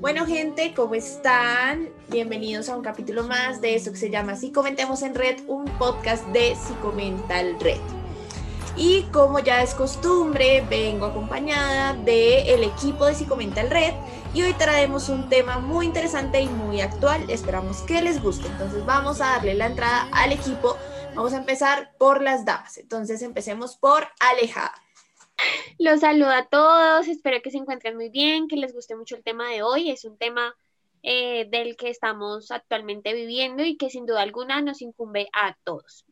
Bueno, gente, ¿cómo están? Bienvenidos a un capítulo más de esto que se llama Si Comentemos en Red, un podcast de Psicomental Red. Y como ya es costumbre, vengo acompañada del equipo de Psicomental Red y hoy traemos un tema muy interesante y muy actual. Esperamos que les guste. Entonces vamos a darle la entrada al equipo. Vamos a empezar por las damas. Entonces empecemos por Aleja. Los saludo a todos, espero que se encuentren muy bien, que les guste mucho el tema de hoy. Es un tema eh, del que estamos actualmente viviendo y que sin duda alguna nos incumbe a todos.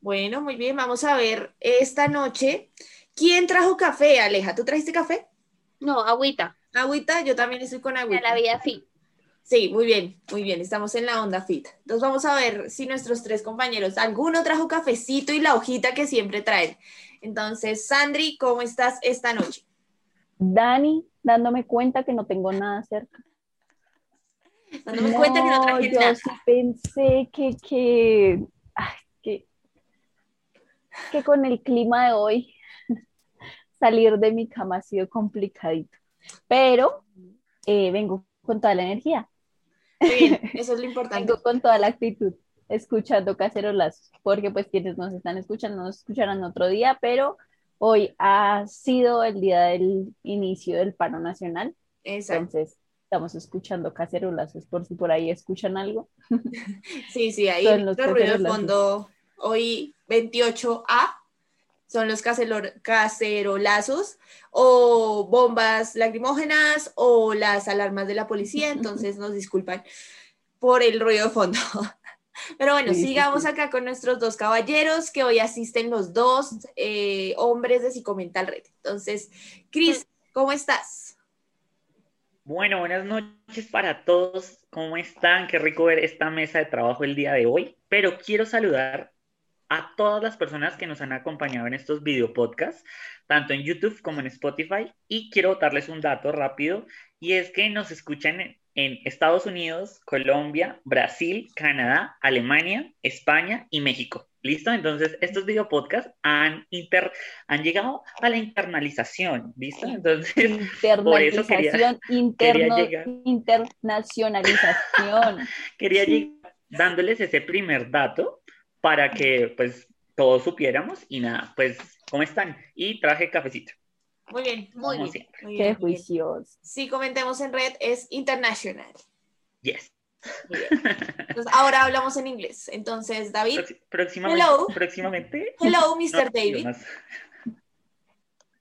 Bueno, muy bien. Vamos a ver esta noche. ¿Quién trajo café, Aleja? ¿Tú trajiste café? No, agüita, Agüita, yo también estoy con a agüita. la vida fit. Sí, muy bien, muy bien. Estamos en la onda fit. Entonces vamos a ver si nuestros tres compañeros, alguno trajo cafecito y la hojita que siempre traen. Entonces, Sandri, ¿cómo estás esta noche? Dani, dándome cuenta que no tengo nada cerca. Dándome cuenta que no traje yo nada. sí pensé que, que, ay, que, que con el clima de hoy salir de mi cama ha sido complicadito. Pero eh, vengo con toda la energía, bien, eso es lo importante. vengo con toda la actitud, escuchando cacerolazos, porque pues quienes nos están escuchando nos escucharán otro día, pero hoy ha sido el día del inicio del paro nacional. Exacto. Entonces, estamos escuchando cacerolazos por si por ahí escuchan algo. Sí, sí, ahí los ruidos de fondo. Hoy 28A son los cacelor- cacerolazos o bombas lacrimógenas o las alarmas de la policía, entonces nos disculpan por el ruido de fondo. Pero bueno, Sí, sí, sigamos sí. acá con nuestros dos caballeros que hoy asisten los dos eh, hombres de Psicomental Red. Entonces, Cris, ¿cómo estás? Bueno, buenas noches para todos. ¿Cómo están? Qué rico ver esta mesa de trabajo el día de hoy. Pero quiero saludar a todas las personas que nos han acompañado en estos video podcasts, tanto en YouTube como en Spotify. Y quiero darles un dato rápido, y es que nos escuchan en, en Estados Unidos, Colombia, Brasil, Canadá, Alemania, España y México. ¿Listo? Entonces, estos video podcasts han, inter- han llegado a la internalización. ¿Listo? Entonces, Por eso quería- interno- quería llegar. internacionalización. quería Sí. llegar dándoles ese primer dato para que pues todos supiéramos y nada, pues ¿cómo están? Y traje cafecito. Muy bien, Muy como bien. muy Qué bien, juicios. Si comentemos en red es international. Yes. Muy bien. Entonces, ahora hablamos en inglés. Entonces, David, próximamente, Hello. próximamente. hello, no, Mr. David.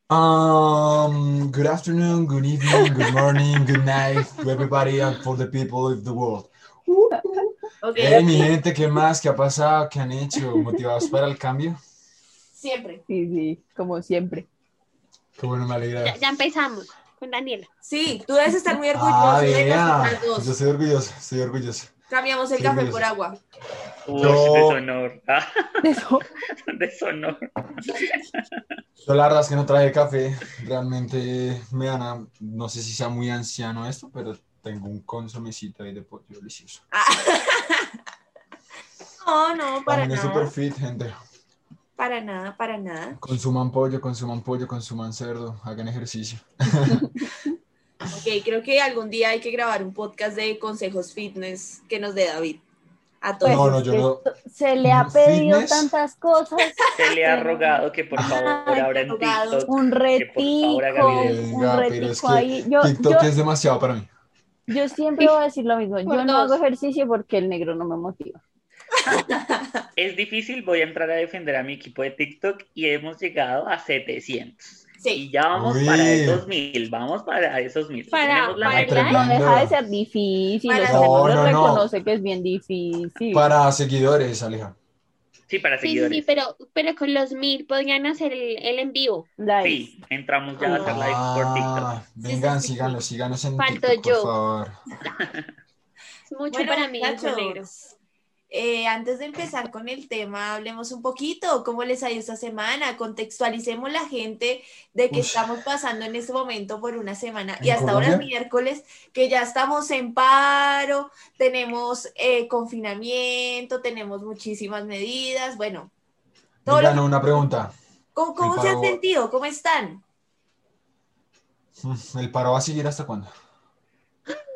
Um, good afternoon, good evening, good morning, good night to everybody and for the people of the world. Ok, Hey, mi gente, ¿qué más? ¿Qué ha pasado? ¿Qué han hecho? ¿Motivados para el cambio? siempre. Sí, sí, como siempre. Qué bueno, me alegra. Ya, ya empezamos con Daniela. Sí, tú debes estar muy orgulloso Ah, dos. Yo estoy orgulloso, estoy orgulloso. Cambiamos el café orgulloso. por agua. Uy, Yo- deshonor. Ah, deshonor. Yo la verdad es que no traje café. Realmente me dan a- no sé si sea muy anciano esto, pero tengo un consomecito ahí de pollo delicioso. Ah. No, no, para También es super nada. fit, gente. Para nada, para nada. Consuman pollo, consuman pollo, consuman cerdo, hagan ejercicio. Ok, creo que algún día hay que grabar un podcast de consejos fitness que nos dé David. A todos. No, no, yo no. Se le ha pedido Fitness. tantas cosas. Se le ha rogado que por favor Ay, abra en rogado. TikTok. Un Que por favor haga retico, un retico que ahí. Yo, TikTok yo, es demasiado para mí. Yo siempre voy a decir lo mismo. Por Yo no dos. hago ejercicio porque el negro no me motiva. Es difícil, voy a entrar a defender a mi equipo de TikTok y hemos llegado a 700. Y Sí, ya vamos Uy. para esos mil, vamos para esos mil. Para- la para No deja de ser difícil. O sea, No, uno no, no. reconoce que es bien difícil. Para seguidores, Aleja. Sí, para Sí, sí, seguidores. sí, pero, pero con los mil podrían hacer el, el en vivo. Live. Sí, entramos ya a hacer live por TikTok. Ah, vengan, sí, sí. síganos, síganos en Falto TikTok, yo. por favor. Es mucho Bueno, para mí, el muchachos, negro. Eh, antes de empezar con el tema, hablemos un poquito, ¿cómo les ha ido esta semana? Contextualicemos la gente de que estamos pasando en este momento por una semana y ¿En hasta ahora Colombia? miércoles, que ya estamos en paro, tenemos eh, confinamiento, tenemos muchísimas medidas, bueno. Todo lo- una pregunta. ¿Cómo, se han paro- sentido? ¿Cómo están? ¿El paro va a seguir hasta cuándo?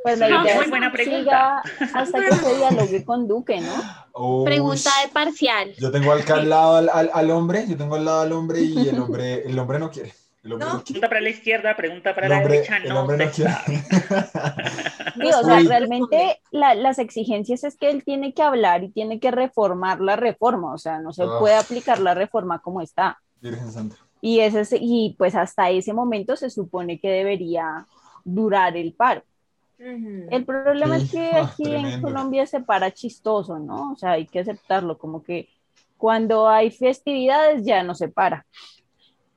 Pues la No, idea muy es buena que pregunta. siga hasta que se dialogue con Duque, ¿no? Uy, Pregunta de parcial. Yo tengo al, al lado al, al- al hombre, yo tengo al lado al hombre y el hombre, el hombre no quiere. El hombre No. no. Pregunta para la izquierda, pregunta para El la hombre, derecha, el no hombre no se quiere. Sí, o sea, realmente la- las exigencias es que él tiene que hablar y tiene que reformar la reforma, o sea, no se Ah. puede aplicar la reforma como está. Virgen Santa. Y, ese, es- y pues hasta ese momento se supone que debería durar el paro. El problema Sí, es que ah, aquí en. Colombia se para chistoso, ¿no? O sea, hay que aceptarlo, como que cuando hay festividades ya no se para.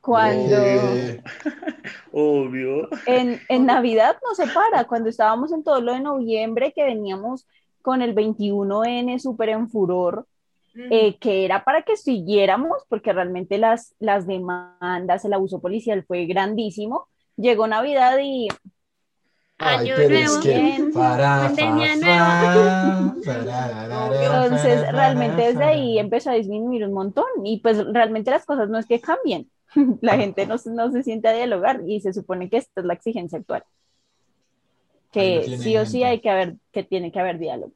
Cuando Eh, Obvio. en, en Navidad no se para, cuando estábamos en todo lo de noviembre, que veníamos con el 21N súper en furor, eh, que era para que siguiéramos, porque realmente las, las demandas, el abuso policial fue grandísimo. Llegó Navidad y Año pero nuevo. es que para, fa, fa, entonces realmente desde ahí empezó a disminuir un montón y pues realmente las cosas no es que cambien, la gente no, se- no se siente a dialogar y se supone que esta es la exigencia actual, que sí o sí hay que haber, que tiene que haber diálogo.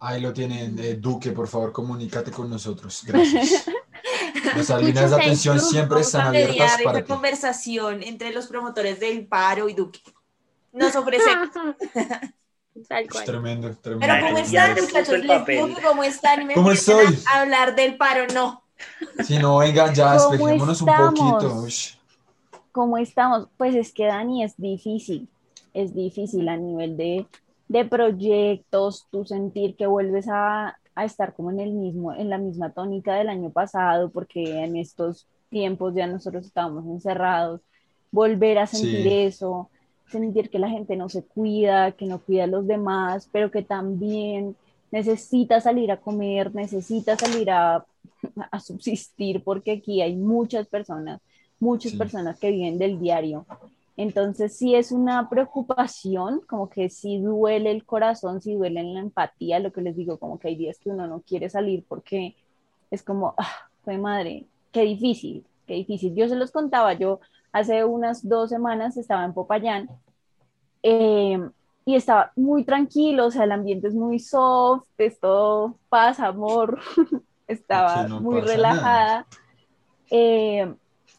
Ahí lo tienen, eh, Duque, por favor, comunícate con nosotros. Gracias. Nuestras líneas de atención siempre están a abiertas para esa ti. conversación entre los promotores del paro y Duque. Nos ofrecemos. Tal Es cual. tremendo, tremendo. Pero ¿cómo están, muchachos? Les cómo están y me ¿Cómo empiezan a estoy? hablar del paro, no. Si no, venga, ya, ¿Cómo despejémonos un poquito. ¿Cómo estamos? Pues es que Dani es difícil, es difícil a nivel de, de proyectos, tú sentir que vuelves a, a estar como en el mismo, en la misma tónica del año pasado, porque en estos tiempos ya nosotros estábamos encerrados, volver a sentir Sí. eso, sentir que la gente no se cuida, que no cuida a los demás, pero que también necesita salir a comer, necesita salir a, a subsistir, porque aquí hay muchas personas muchas Sí. personas que viven del diario. Entonces sí es una preocupación, como que sí duele el corazón, sí duele en la empatía, lo que les digo, como que hay días que uno no quiere salir porque es como, ah, fue madre, qué difícil, qué difícil. Yo se los contaba, yo hace unas dos semanas estaba en Popayán eh, y estaba muy tranquilo, o sea, el ambiente es muy soft, es todo paz, amor, estaba no muy relajada. Eh,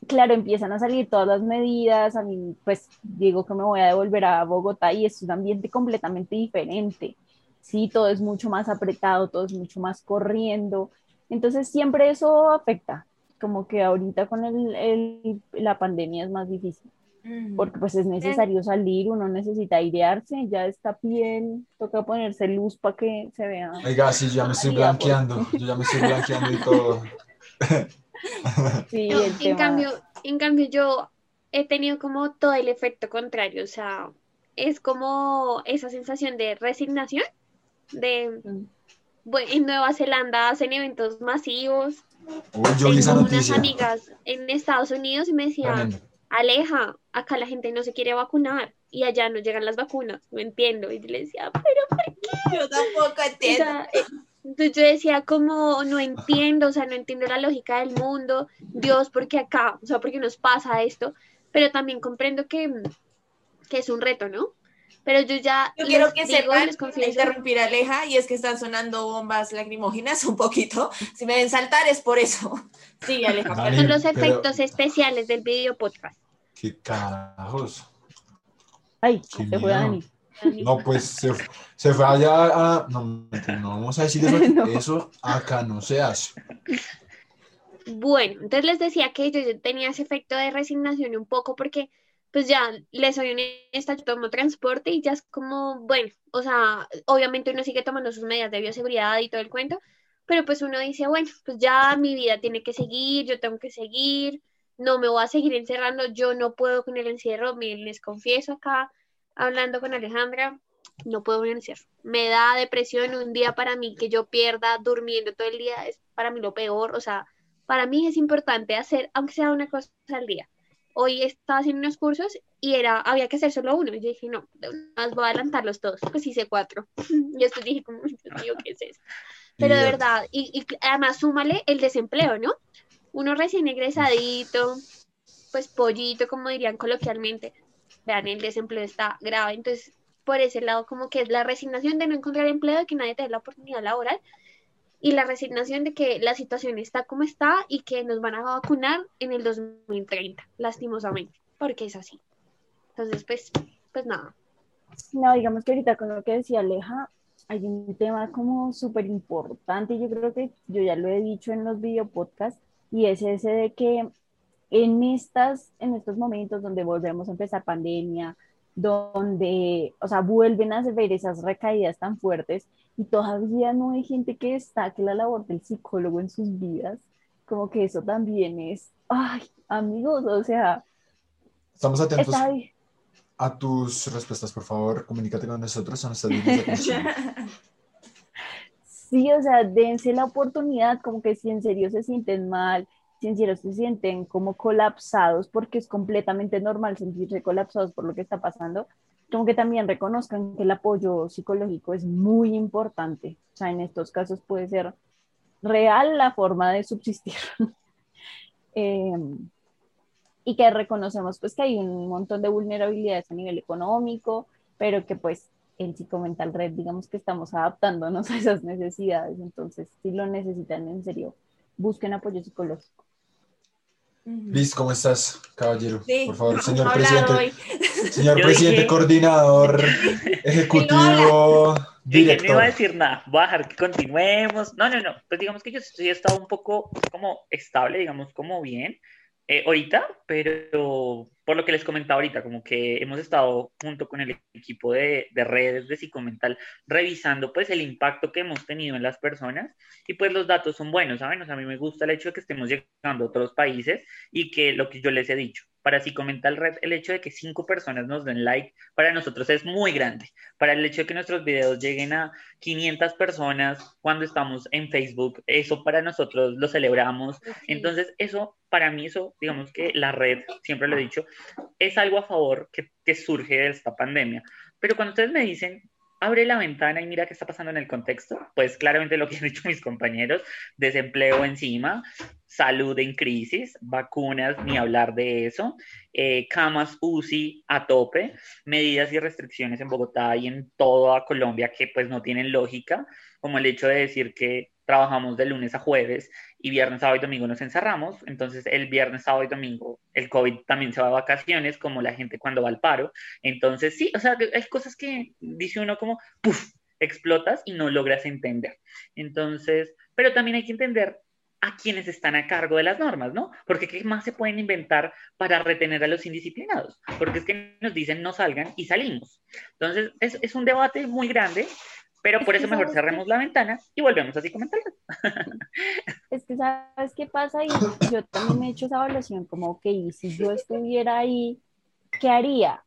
claro, empiezan a salir todas las medidas, a mí pues digo que me voy a devolver a Bogotá y es un ambiente completamente diferente. Sí, todo es mucho más apretado, todo es mucho más corriendo. Entonces siempre eso afecta, como que ahorita con el, el- la pandemia es más difícil, porque pues es necesario salir, uno necesita airearse, ya está piel, toca ponerse luz para que se vea. Oiga, sí, yo ya me estoy por- blanqueando. Yo ya me estoy blanqueando y todo. Sí, No, en tema- cambio, en cambio yo he tenido como todo el efecto contrario, o sea, es como esa sensación de resignación, de, bueno, en Nueva Zelanda hacen eventos masivos, Uy, yo esa tengo unas amigas en Estados Unidos y me decían, Tremendo. Aleja, acá la gente no se quiere vacunar y allá no llegan las vacunas, no entiendo, y yo le decía, pero Yo tampoco o entiendo. sea, eh, entonces yo decía como no entiendo, o sea, no entiendo la lógica del mundo, Dios, ¿por qué acá? O sea, ¿por qué nos pasa esto? Pero también comprendo que, que es un reto, ¿no? Pero yo ya Yo quiero que sepan, interrumpir a Aleja, y es que están sonando bombas lacrimógenas un poquito. Si me ven saltar es por eso. Sí, Aleja. Dale. son los pero- efectos especiales del video podcast. ¿Qué carajos? Ay, Qué se fue. Dani. No, pues se, se fue allá a... No, no vamos a decir eso. No. Eso acá no se hace. Bueno, entonces les decía que yo, yo tenía ese efecto de resignación un poco porque pues ya les soy honesta, yo tomo transporte y ya es como, bueno, o sea, obviamente uno sigue tomando sus medidas de bioseguridad y todo el cuento, pero pues uno dice, bueno, pues ya mi vida tiene que seguir, yo tengo que seguir, no me voy a seguir encerrando, yo no puedo con el encierro, miren, les confieso acá, hablando con Alejandra, no puedo renunciar. Me da depresión un día para mí que yo pierda durmiendo todo el día, es para mí lo peor, o sea, para mí es importante hacer, aunque sea una cosa al día. Hoy estaba haciendo unos cursos y era, había que hacer solo uno. Y yo dije, no, vez voy a adelantarlos todos. Pues hice cuatro. Y después dije, como, Dios mío, ¿qué es eso? Pero de verdad, y, y además súmale el desempleo, ¿no? Uno recién egresadito, pues pollito, como dirían coloquialmente. Vean, el desempleo está grave. Entonces, por ese lado, como que es la resignación de no encontrar empleo, de que nadie te dé la oportunidad laboral, y la resignación de que la situación está como está y que nos van a vacunar en el 2030, lastimosamente, porque es así. Entonces, pues, pues nada. No, digamos que ahorita con lo que decía Aleja, hay un tema como súper importante, yo creo que yo ya lo he dicho en los videopodcasts, y es ese de que en, estas, en estos momentos donde volvemos a empezar pandemia, donde, o sea, vuelven a ver esas recaídas tan fuertes y todavía no hay gente que destaque la labor del psicólogo en sus vidas, como que eso también es, ay, amigos, o sea, Estamos atentos está a tus respuestas, por favor. Comunícate con nosotros a nuestras líneas de. Sí, o sea, dense la oportunidad, como que si en serio se sienten mal, si en serio se sienten como colapsados, porque es completamente normal sentirse colapsados por lo que está pasando, como que también reconozcan que el apoyo psicológico es muy importante. O sea, en estos casos puede ser real la forma de subsistir. Eh, y que reconocemos pues que hay un montón de vulnerabilidades a nivel económico, pero que pues en Psicomental Red, digamos que estamos adaptándonos a esas necesidades, entonces si lo necesitan en serio, busquen apoyo psicológico. Liz, ¿cómo estás, caballero? Sí, Por favor, no señor presidente. hoy. Señor Yo presidente, dije- coordinador, ejecutivo, Yo dije, no iba a director. decir nada, voy a dejar que continuemos. No, no, no, pues digamos que yo sí he estado un poco como estable, digamos, como bien eh, ahorita, pero por lo que les comentaba ahorita, como que hemos estado junto con el equipo de, de redes de Psicomental revisando pues el impacto que hemos tenido en las personas y pues los datos son buenos, ¿saben? O sea, a mí me gusta el hecho de que estemos llegando a otros países y que lo que yo les he dicho, para Psicomental Red, el hecho de que cinco personas nos den like para nosotros es muy grande para el hecho de que nuestros videos lleguen a 500 personas cuando estamos en Facebook, eso para nosotros lo celebramos. Entonces, eso, para mí, eso, digamos que la red, siempre lo he dicho, es algo a favor que, que surge de esta pandemia. Pero cuando ustedes me dicen, abre la ventana y mira qué está pasando en el contexto, pues claramente lo que han dicho mis compañeros, desempleo encima, salud en crisis, vacunas, ni hablar de eso, eh, camas UCI a tope, medidas y restricciones en Bogotá y en toda Colombia que pues no tienen lógica, como el hecho de decir que trabajamos de lunes a jueves y viernes, sábado y domingo nos encerramos, entonces el viernes, sábado y domingo el COVID también se va a vacaciones, como la gente cuando va al paro, entonces sí, o sea, hay cosas que dice uno como, ¡puf!, explotas y no logras entender. Entonces, pero también hay que entender a quienes están a cargo de las normas, ¿no? Porque ¿qué más se pueden inventar para retener a los indisciplinados? Porque es que nos dicen no salgan y salimos. Entonces, es, es un debate muy grande, pero por Es eso que mejor cerremos la ventana y volvemos así a comentar. Es que sabes qué pasa y yo también he hecho esa evaluación como, ok, si yo estuviera ahí, ¿qué haría?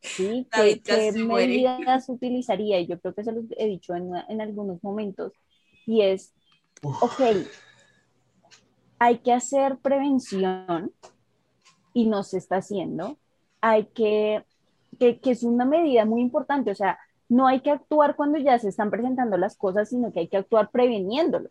¿Sí? ¿Qué, qué medidas utilizaría? Y yo creo que se los he dicho en, en algunos momentos. Y es, Uf. ok, hay que hacer prevención y no se está haciendo. Hay que, que, que es una medida muy importante, o sea, no hay que actuar cuando ya se están presentando las cosas, sino que hay que actuar preveniéndolo.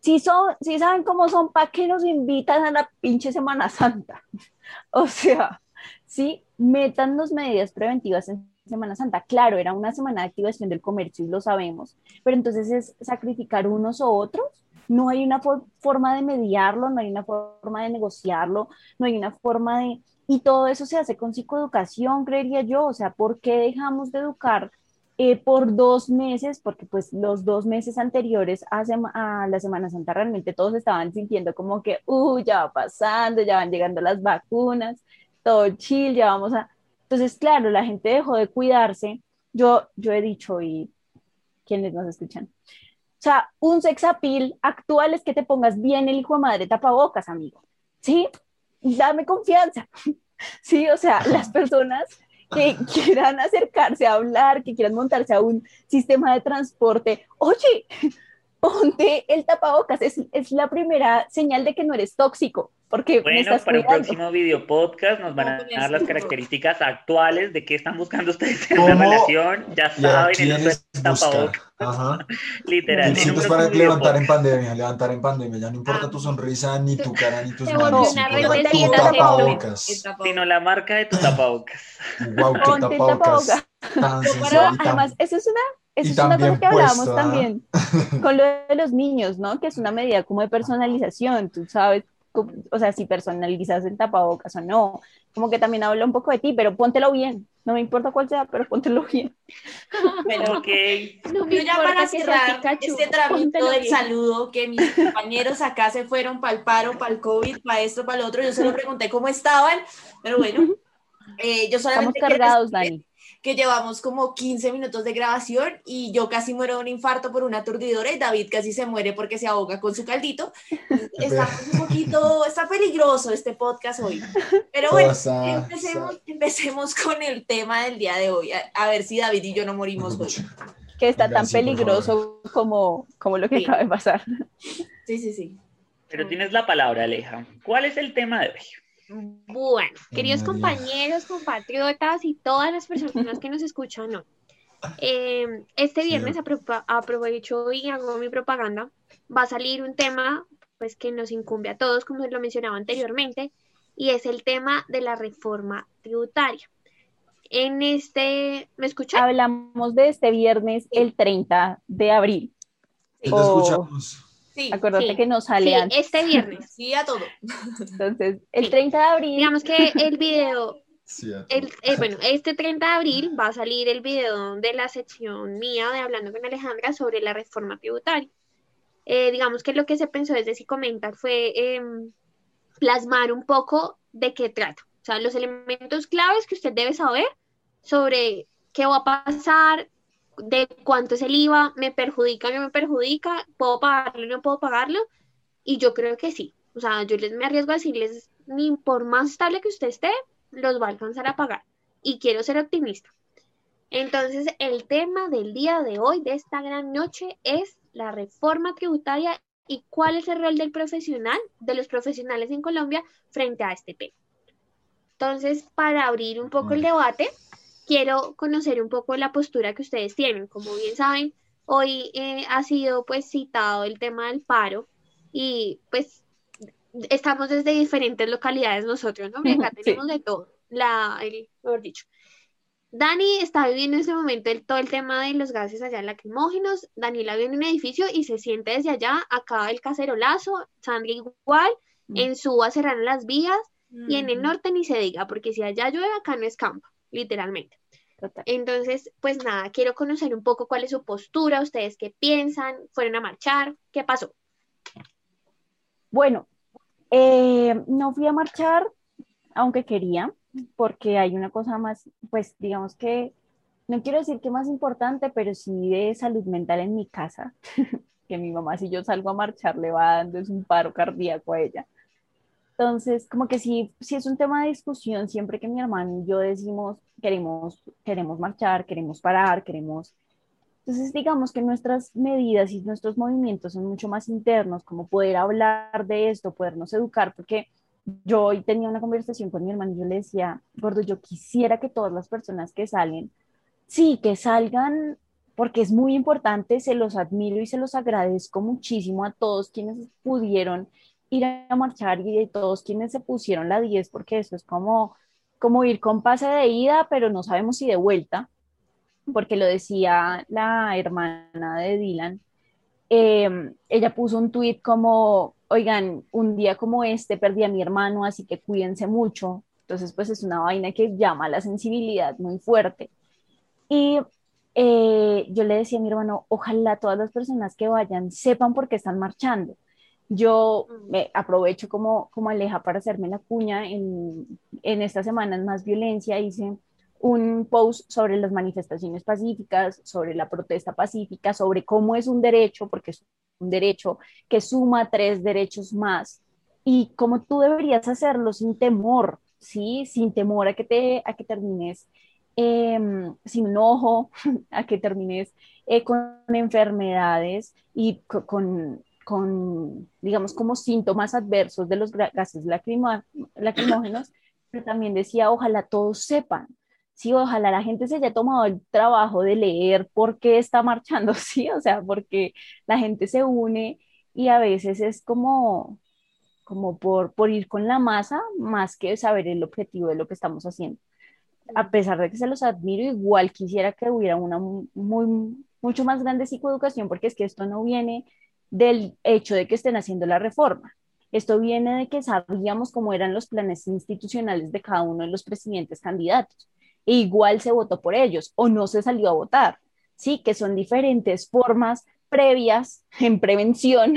Si, son, si saben cómo son, ¿para qué nos invitan a la pinche Semana Santa? O sea, sí, métannos medidas preventivas en Semana Santa. Claro, era una semana de activación del comercio y lo sabemos, pero entonces es sacrificar unos o otros. No hay una for- forma de mediarlo, no hay una forma de negociarlo, no hay una forma de... Y todo eso se hace con psicoeducación, creería yo. O sea, ¿por qué dejamos de educar eh, por dos meses? Porque pues los dos meses anteriores a, a la Semana Santa realmente todos estaban sintiendo como que, uh, ya va pasando, ya van llegando las vacunas, todo chill, ya vamos a... Entonces, claro, la gente dejó de cuidarse. Yo, yo he dicho, y quienes nos escuchan, o sea, un sex appeal actual es que te pongas bien el hijo de madre tapabocas, amigo. ¿Sí? Dame confianza. Sí, o sea, las personas que quieran acercarse a hablar, que quieran montarse a un sistema de transporte, oye, ponte el tapabocas, es, es la primera señal de que no eres tóxico, porque me Bueno, estás para el cuidando. próximo video podcast nos van a dar las características actuales de qué están buscando ustedes en ¿Cómo? una relación. Ya ¿Y a saben, el tapabocas? Ajá. literal. para levantar en pandemia, levantar en pandemia. Ya no importa Ah. tu sonrisa, ni tu cara, ni tus manos. tu tapabocas. El. Sino la marca de tu tapabocas. Wow, qué Ponte el tapabocas. tapabocas. Tan sensual tan- además, eso es una, eso es una cosa que hablábamos puesto, ¿ah? también con lo de los niños, ¿no? Que es una medida como de personalización, tú sabes, o sea, si personalizas el tapabocas o no, como que también habla un poco de ti, pero póntelo bien, no me importa cuál sea, pero póntelo bien. Bueno, Ok. No me Yo ya para cerrar Pikachu, este tramito del bien. saludo, que mis compañeros acá se fueron para el paro, para el COVID, para esto, para lo otro, yo solo pregunté cómo estaban, pero bueno, eh, yo Estamos solamente quiero cargados, Dani. Que llevamos como 15 minutos de grabación y yo casi muero de un infarto por una aturdidora y David casi se muere porque se ahoga con su caldito. Está un poquito, está peligroso este podcast hoy. Pero bueno, empecemos, empecemos con el tema del día de hoy, a, a ver si David y yo no morimos hoy. Que está tan peligroso como, como lo que Sí. acaba de pasar. Sí, sí, sí. Pero tienes la palabra, Aleja. ¿Cuál es el tema de hoy? Bueno, queridos compañeros, compatriotas y todas las personas que nos escuchan hoy. eh, este Sí. viernes apro- aprovecho y hago mi propaganda. Va a salir un tema pues que nos incumbe a todos, como lo mencionaba anteriormente, y es el tema de la reforma tributaria. En este, ¿me escuchan? Hablamos de este viernes, el 30 de abril. Te Oh. escuchamos. Sí, Acuérdate Sí. que no sale Sí, antes. este viernes. sí a todo. Entonces, el Sí. 30 de abril, Digamos que el video El, eh, bueno, este 30 de abril va a salir el video de la sección mía de Hablando con Alejandra sobre la reforma tributaria. Eh, digamos que lo que se pensó desde Comentar fue em, plasmar un poco de qué trata. O sea, los elementos claves que usted debe saber sobre qué va a pasar, de cuánto es el IVA, me perjudica, no me perjudica, puedo pagarlo, no puedo pagarlo. Y yo creo que sí. O sea, yo les me arriesgo a decirles, ni por más estable que usted esté, los va a alcanzar a pagar. Y quiero ser optimista. Entonces, el tema del día de hoy, de esta gran noche, es la reforma tributaria y cuál es el rol del profesional, de los profesionales en Colombia frente a este tema. Entonces, para abrir un poco el debate, quiero conocer un poco la postura que ustedes tienen. Como bien saben, hoy eh, ha sido pues citado el tema del paro y pues estamos desde diferentes localidades nosotros, ¿no? Acá Sí. tenemos de todo, la, el, mejor dicho. Dani está viviendo en ese momento el, todo el tema de los gases allá lacrimógenos. Daniela vive en un edificio y se siente desde allá, acaba el cacerolazo, Sandra igual, Mm. en Suba cerraron las vías y en el norte ni se diga, porque si allá llueve, acá no es campo, literalmente. Total. Entonces, pues nada, quiero conocer un poco cuál es su postura, ustedes qué piensan, fueron a marchar, ¿qué pasó? Bueno, eh, no fui a marchar, aunque quería, porque hay una cosa más, pues digamos que, no quiero decir que más importante, pero sí de salud mental en mi casa, que mi mamá si yo salgo a marchar le va dando es un paro cardíaco a ella. Entonces, como que sí, sí es un tema de discusión, siempre que mi hermano y yo decimos, queremos, queremos marchar, queremos parar, queremos... Entonces, digamos que nuestras medidas y nuestros movimientos son mucho más internos, como poder hablar de esto, podernos educar, porque yo hoy tenía una conversación con mi hermano y yo le decía, gordo, yo quisiera que todas las personas que salen, sí, que salgan, porque es muy importante, se los admiro y se los agradezco muchísimo a todos quienes pudieron ir a marchar y de todos quienes se pusieron la 10, porque eso es como, como ir con pase de ida, pero no sabemos si de vuelta porque lo decía la hermana de Dylan, eh, ella puso un tweet como, oigan, un día como este perdí a mi hermano, así que cuídense mucho. Entonces, pues es una vaina que llama la sensibilidad muy fuerte. Y eh, yo le decía a mi hermano, ojalá todas las personas que vayan sepan por qué están marchando. Yo me aprovecho como, como Aleja para hacerme la cuña en, en estas semanas más violencia, hice un post sobre las manifestaciones pacíficas, sobre la protesta pacífica, sobre cómo es un derecho, porque es un derecho que suma tres derechos más, y cómo tú deberías hacerlo sin temor, ¿sí? Sin temor a que, te, a que termines em, sin un ojo, a que termines eh, con enfermedades y co- con, con, digamos, como síntomas adversos de los gases lacrimógenos, pero también decía, ojalá todos sepan, sí, ojalá la gente se haya tomado el trabajo de leer por qué está marchando, sí, o sea, porque la gente se une y a veces es como, como por, por ir con la masa más que saber el objetivo de lo que estamos haciendo. A pesar de que se los admiro, igual quisiera que hubiera una mu- muy, mucho más grande psicoeducación, porque es que esto no viene del hecho de que estén haciendo la reforma. Esto viene de que sabíamos cómo eran los planes institucionales de cada uno de los presidentes candidatos. E igual se votó por ellos o no se salió a votar. Sí, que son diferentes formas previas en prevención.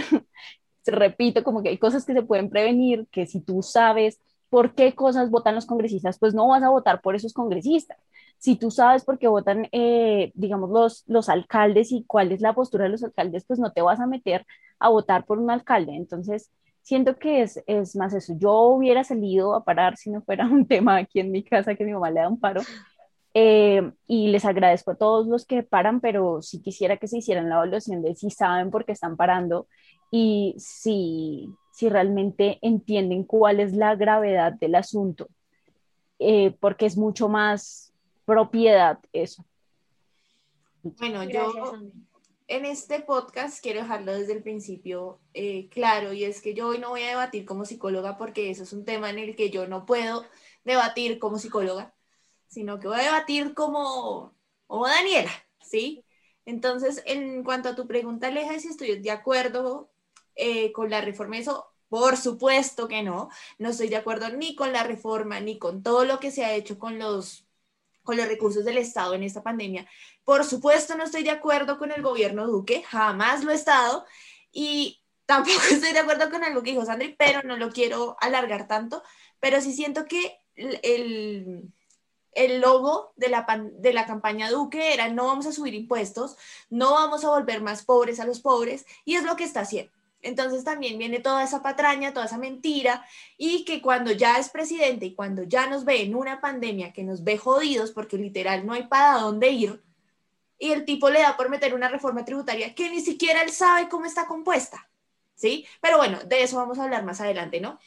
Repito, como que hay cosas que se pueden prevenir, que si tú sabes por qué cosas votan los congresistas, pues no vas a votar por esos congresistas. Si tú sabes por qué votan, eh, digamos, los, los alcaldes y cuál es la postura de los alcaldes, pues no te vas a meter a votar por un alcalde. Entonces, siento que es, es más eso. Yo hubiera salido a parar si no fuera un tema aquí en mi casa que mi mamá le da un paro. Eh, y les agradezco a todos los que paran, pero sí quisiera que se hicieran la evaluación de si saben por qué están parando y si, si realmente entienden cuál es la gravedad del asunto, eh, porque es mucho más propiedad eso. Bueno, Gracias, yo en este podcast quiero dejarlo desde el principio eh, claro y es que yo hoy no voy a debatir como psicóloga porque eso es un tema en el que yo no puedo debatir como psicóloga, sino que voy a debatir como, como Daniela, ¿sí? Entonces, en cuanto a tu pregunta, Aleja, si estoy de acuerdo eh, con la reforma, eso por supuesto que no, no estoy de acuerdo ni con la reforma ni con todo lo que se ha hecho con los, con los recursos del Estado en esta pandemia. Por supuesto, no estoy de acuerdo con el gobierno Duque, jamás lo he estado, y tampoco estoy de acuerdo con algo que dijo Sandri, pero no lo quiero alargar tanto, pero sí siento que el, el, logo de la, de la campaña Duque era no vamos a subir impuestos, no vamos a volver más pobres a los pobres, y es lo que está haciendo. Entonces también viene toda esa patraña, toda esa mentira, y que cuando ya es presidente y cuando ya nos ve en una pandemia que nos ve jodidos, porque literal no hay para dónde ir, y el tipo le da por meter una reforma tributaria que ni siquiera él sabe cómo está compuesta, ¿sí? Pero bueno, de eso vamos a hablar más adelante, ¿no?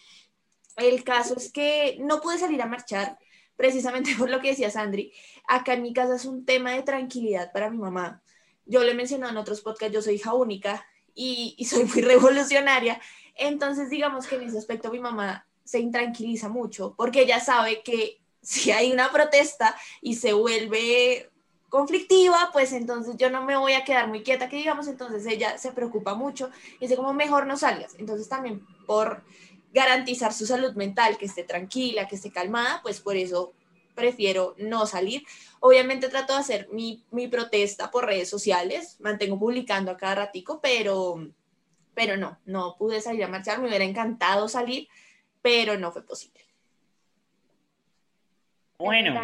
El caso es que no pude salir a marchar precisamente por lo que decía Sandri. Acá en mi casa es un tema de tranquilidad para mi mamá. Yo le he mencionado en otros podcasts, yo soy hija única y, y soy muy revolucionaria. Entonces, digamos que en ese aspecto mi mamá se intranquiliza mucho porque ella sabe que si hay una protesta y se vuelve conflictiva, pues entonces yo no me voy a quedar muy quieta, que digamos, entonces ella se preocupa mucho y dice como mejor no salgas. Entonces también por garantizar su salud mental, que esté tranquila, que esté calmada, pues por eso prefiero no salir. Obviamente trato de hacer mi, mi protesta por redes sociales, mantengo publicando a cada ratico, pero, pero no, no pude salir a marchar, me hubiera encantado salir, pero no fue posible. Bueno,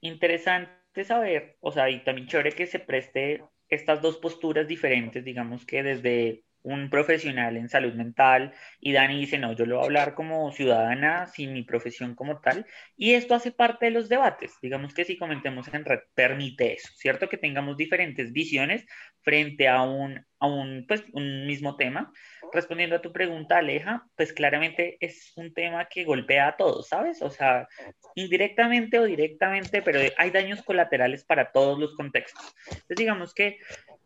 interesante saber, o sea, y también chévere que se preste estas dos posturas diferentes, digamos que desde un profesional en salud mental y Dani dice, no, yo lo voy a hablar como ciudadana, sin mi profesión como tal, y esto hace parte de los debates, digamos que si comentemos en red, permite eso, ¿cierto? Que tengamos diferentes visiones frente a un, a un, pues, un mismo tema. Respondiendo a tu pregunta, Aleja, pues claramente es un tema que golpea a todos, ¿sabes? O sea, indirectamente o directamente, pero hay daños colaterales para todos los contextos. Entonces, digamos que,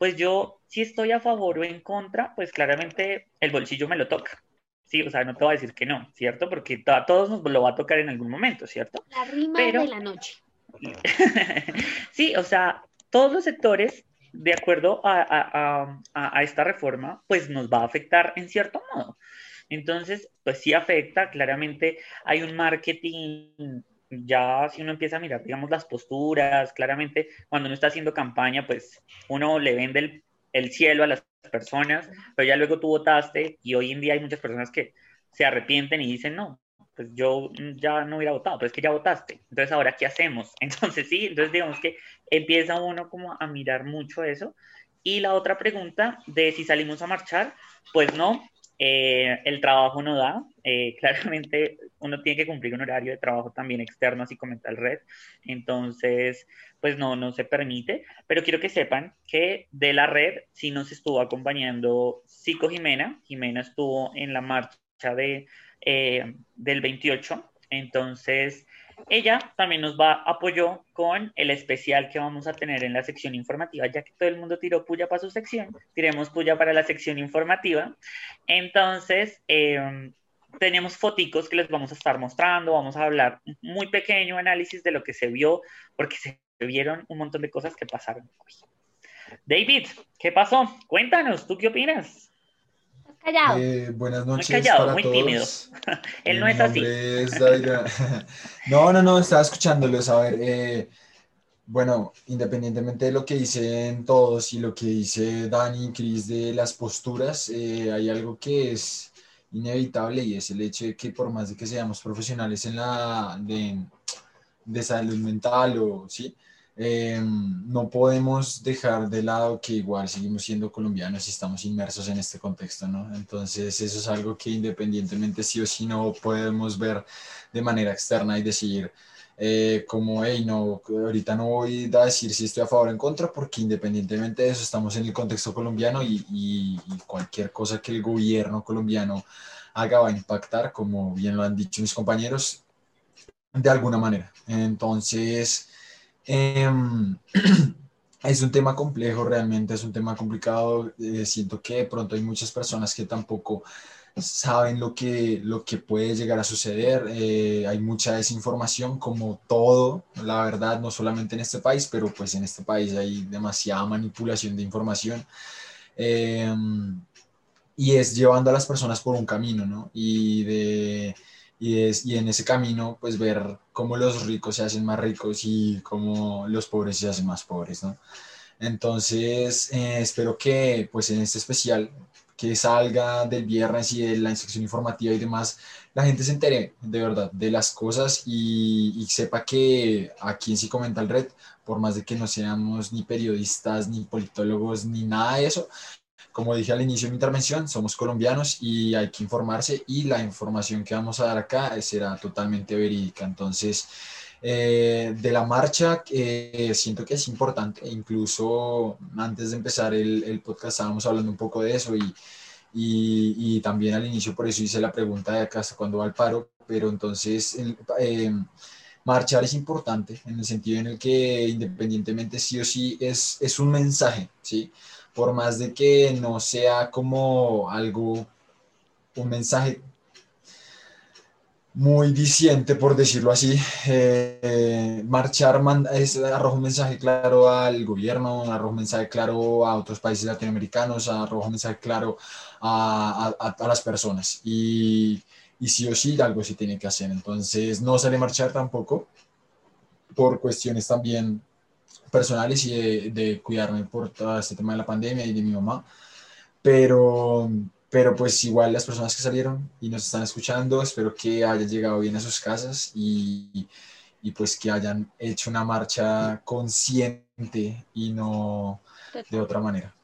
pues yo, si estoy a favor o en contra, pues claramente el bolsillo me lo toca. Sí, o sea, no te voy a decir que no, ¿cierto? Porque a todos nos lo va a tocar en algún momento, ¿cierto? La rima Pero- de la noche. sí, o sea, todos los sectores, de acuerdo a, a- a- a- a esta reforma, pues nos va a afectar en cierto modo. Entonces, pues sí afecta, claramente hay un marketing, ya si uno empieza a mirar, digamos, las posturas, claramente cuando uno está haciendo campaña, pues uno le vende el, el cielo a las personas, pero ya luego tú votaste y hoy en día hay muchas personas que se arrepienten y dicen, no, pues yo ya no hubiera votado, pero es que ya votaste. Entonces, ¿ahora qué hacemos? Entonces, sí, entonces digamos que empieza uno como a mirar mucho eso. Y la otra pregunta de si salimos a marchar, pues no, eh, el trabajo no da, eh, claramente uno tiene que cumplir un horario de trabajo también externo, así como el red, entonces pues no, no se permite, pero quiero que sepan que de la red sí nos estuvo acompañando Psico Jimena, Jimena estuvo en la marcha de, eh, del 28, entonces ella también nos va apoyó con el especial que vamos a tener en la sección informativa, ya que todo el mundo tiró puya para su sección, tiremos puya para la sección informativa. Entonces, em, tenemos foticos que les vamos a estar mostrando, vamos a hablar muy pequeño análisis de lo que se vio, porque se vieron un montón de cosas que pasaron David, ¿qué pasó? Cuéntanos, ¿tú qué opinas? Callado. Eh, buenas noches callado, para muy todos. tímido. Él no Mi es así. es No, no, no, estaba escuchándolos. A ver, eh, bueno, independientemente de lo que dicen todos y lo que dice Dani y Cris de las posturas, eh, hay algo que es inevitable y es el hecho de que por más de que seamos profesionales en la de, de salud mental o sí, eh, no podemos dejar de lado que igual seguimos siendo colombianos y estamos inmersos en este contexto, ¿no? Entonces eso es algo que independientemente sí o sí no podemos ver de manera externa y decir eh, como, hey, no, ahorita no voy a decir si estoy a favor o en contra, porque independientemente de eso estamos en el contexto colombiano y- y cualquier cosa que el gobierno colombiano haga va a impactar, como bien lo han dicho mis compañeros, de alguna manera. Entonces, em, es un tema complejo realmente, es un tema complicado. eh, siento que de pronto hay muchas personas que tampoco saben lo que, lo que puede llegar a suceder. eh, hay mucha desinformación, como todo, la verdad, no solamente en este país, pero pues en este país hay demasiada manipulación de información. Em, y es llevando a las personas por un camino, ¿no? Y, de, y, es, y en ese camino, pues ver cómo los ricos se hacen más ricos y cómo los pobres se hacen más pobres, ¿no? Entonces, eh, espero que pues en este especial que salga del viernes y de la instrucción informativa y demás, la gente se entere de verdad de las cosas y, y sepa que aquí en Sí Comenta el Red, por más de que no seamos ni periodistas, ni politólogos, ni nada de eso, como dije al inicio de mi intervención, somos colombianos y hay que informarse y la información que vamos a dar acá será totalmente verídica. Entonces, eh, de la marcha, eh, siento que es importante, incluso antes de empezar el, podcast estábamos hablando un poco de eso y también al inicio por eso hice la pregunta de acá hasta cuándo va el paro, pero entonces el, eh, marchar es importante en el sentido en el que independientemente sí o sí es, es un mensaje, ¿sí? Por más de que no sea como algo, un mensaje muy diciente, por decirlo así. Eh, marchar es, arroja un mensaje claro al gobierno, arroja un mensaje claro a otros países latinoamericanos, arroja un mensaje claro a, a- a las personas. Y, y sí o sí, algo se tiene que hacer. Entonces, no sale a marchar tampoco por cuestiones también personales y de, de cuidarme por todo este tema de la pandemia y de mi mamá. Pero, pero pues igual las personas que salieron y nos están escuchando, espero que hayan llegado bien a sus casas y, y pues que hayan hecho una marcha consciente y no de otra manera.